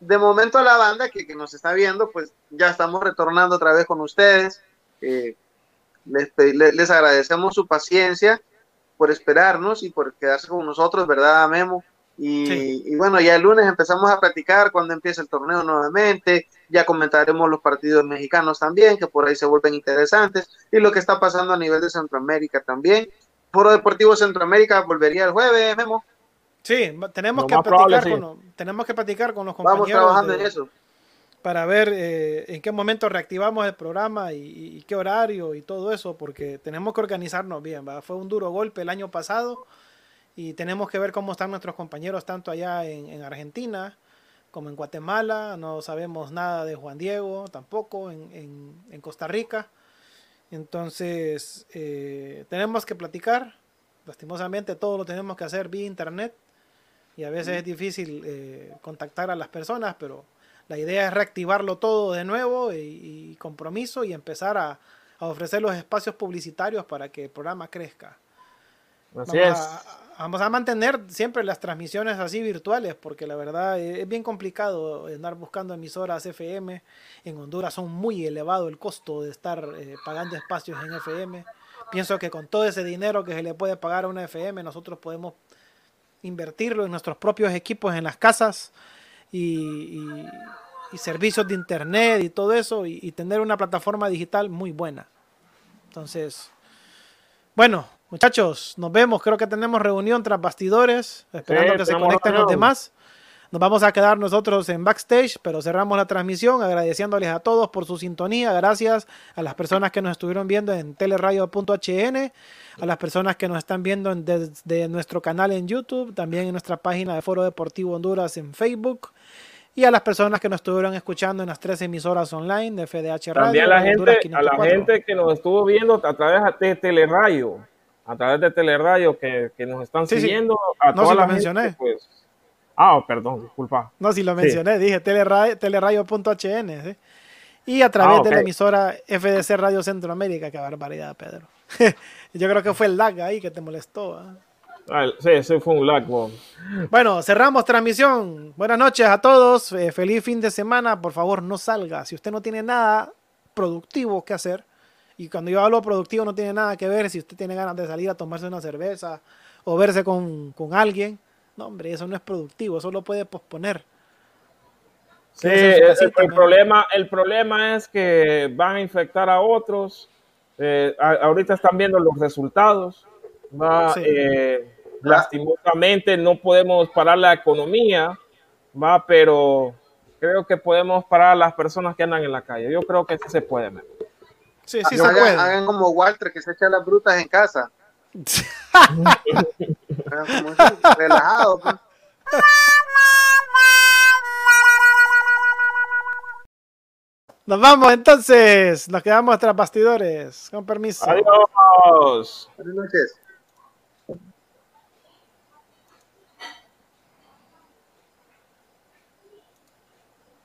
de momento a la banda que, que nos está viendo, pues ya estamos retornando otra vez con ustedes. Eh, les, agradecemos su paciencia por esperarnos y por quedarse con nosotros, ¿verdad, Memo? Y, Sí. y bueno, ya el lunes empezamos a platicar cuando empiece el torneo nuevamente, ya comentaremos los partidos mexicanos también, que por ahí se vuelven interesantes, y lo que está pasando a nivel de Centroamérica también. Foro Deportivo Centroamérica volvería el jueves, Memo. Sí, tenemos Lo que probable, platicar sí. con, lo- tenemos que platicar con los Vamos compañeros trabajando de- en eso. Para ver eh, en qué momento reactivamos el programa y, y qué horario y todo eso, porque tenemos que organizarnos bien. ¿va? Fue un duro golpe el año pasado y tenemos que ver cómo están nuestros compañeros tanto allá en, en Argentina como en Guatemala. No sabemos nada de Juan Diego tampoco en, en- en Costa Rica. Entonces, eh, tenemos que platicar. Lastimosamente, todo lo tenemos que hacer vía internet y a veces es difícil eh, contactar a las personas, pero la idea es reactivarlo todo de nuevo y, y compromiso y empezar a, a ofrecer los espacios publicitarios para que el programa crezca. Así Vamos es. a, vamos a mantener siempre las transmisiones así virtuales, porque la verdad eh, es bien complicado andar buscando emisoras FM. En Honduras son muy elevado el costo de estar eh, pagando espacios en FM. Pienso que con todo ese dinero que se le puede pagar a una FM, nosotros podemos invertirlo en nuestros propios equipos en las casas y, y- y servicios de internet y todo eso y, y tener una plataforma digital muy buena. Entonces, bueno, muchachos, nos vemos. Creo que tenemos reunión tras bastidores, esperando Sí, que se conecten los demás. Nos vamos a quedar nosotros en backstage, pero cerramos la transmisión agradeciéndoles a todos por su sintonía. Gracias a las personas que nos estuvieron viendo en teleradio.hn, a las personas que nos están viendo en- desde nuestro canal en YouTube, también en nuestra página de Foro Deportivo Honduras en Facebook. Y a las personas que nos estuvieron escuchando en las tres emisoras online de FDH Radio. También a la gente, a la 504. gente que nos estuvo viendo a través de Telerayo, a través de Telerayo que, que nos están Sí, sí. siguiendo, a No, toda lo gente, mencioné. pues, ah, perdón, disculpa. No, si lo Sí. mencioné, dije telera- teleradio.hn. ¿sí? Y a través Ah, de la emisora FDC Radio Centroamérica. Qué barbaridad, Pedro. Yo creo que fue el lag ahí que te molestó. ¿ah? Ah, sí, ese fue un lag. Bueno, cerramos transmisión. Buenas noches a todos. eh, feliz fin de semana. Por favor, no salga. Si usted no tiene nada productivo que hacer, y cuando yo hablo productivo no tiene nada que ver si usted tiene ganas de salir a tomarse una cerveza o verse con, con alguien. No, hombre, eso no es productivo. Eso lo puede posponer. Sí, el, casita, el mejor. problema, el problema es que van a infectar a otros. Eh, a- ahorita están viendo los resultados. Va, Sí. eh, lastimosamente no podemos parar la economía, va, pero creo que podemos parar a las personas que andan en la calle. Yo creo que sí se puede. man. Sí, sí se hagan, puede. hagan como Walter que se echa las brutas en casa. Relajado. pues. Nos vamos entonces. Nos quedamos tras bastidores. Con permiso. Adiós. Buenas noches.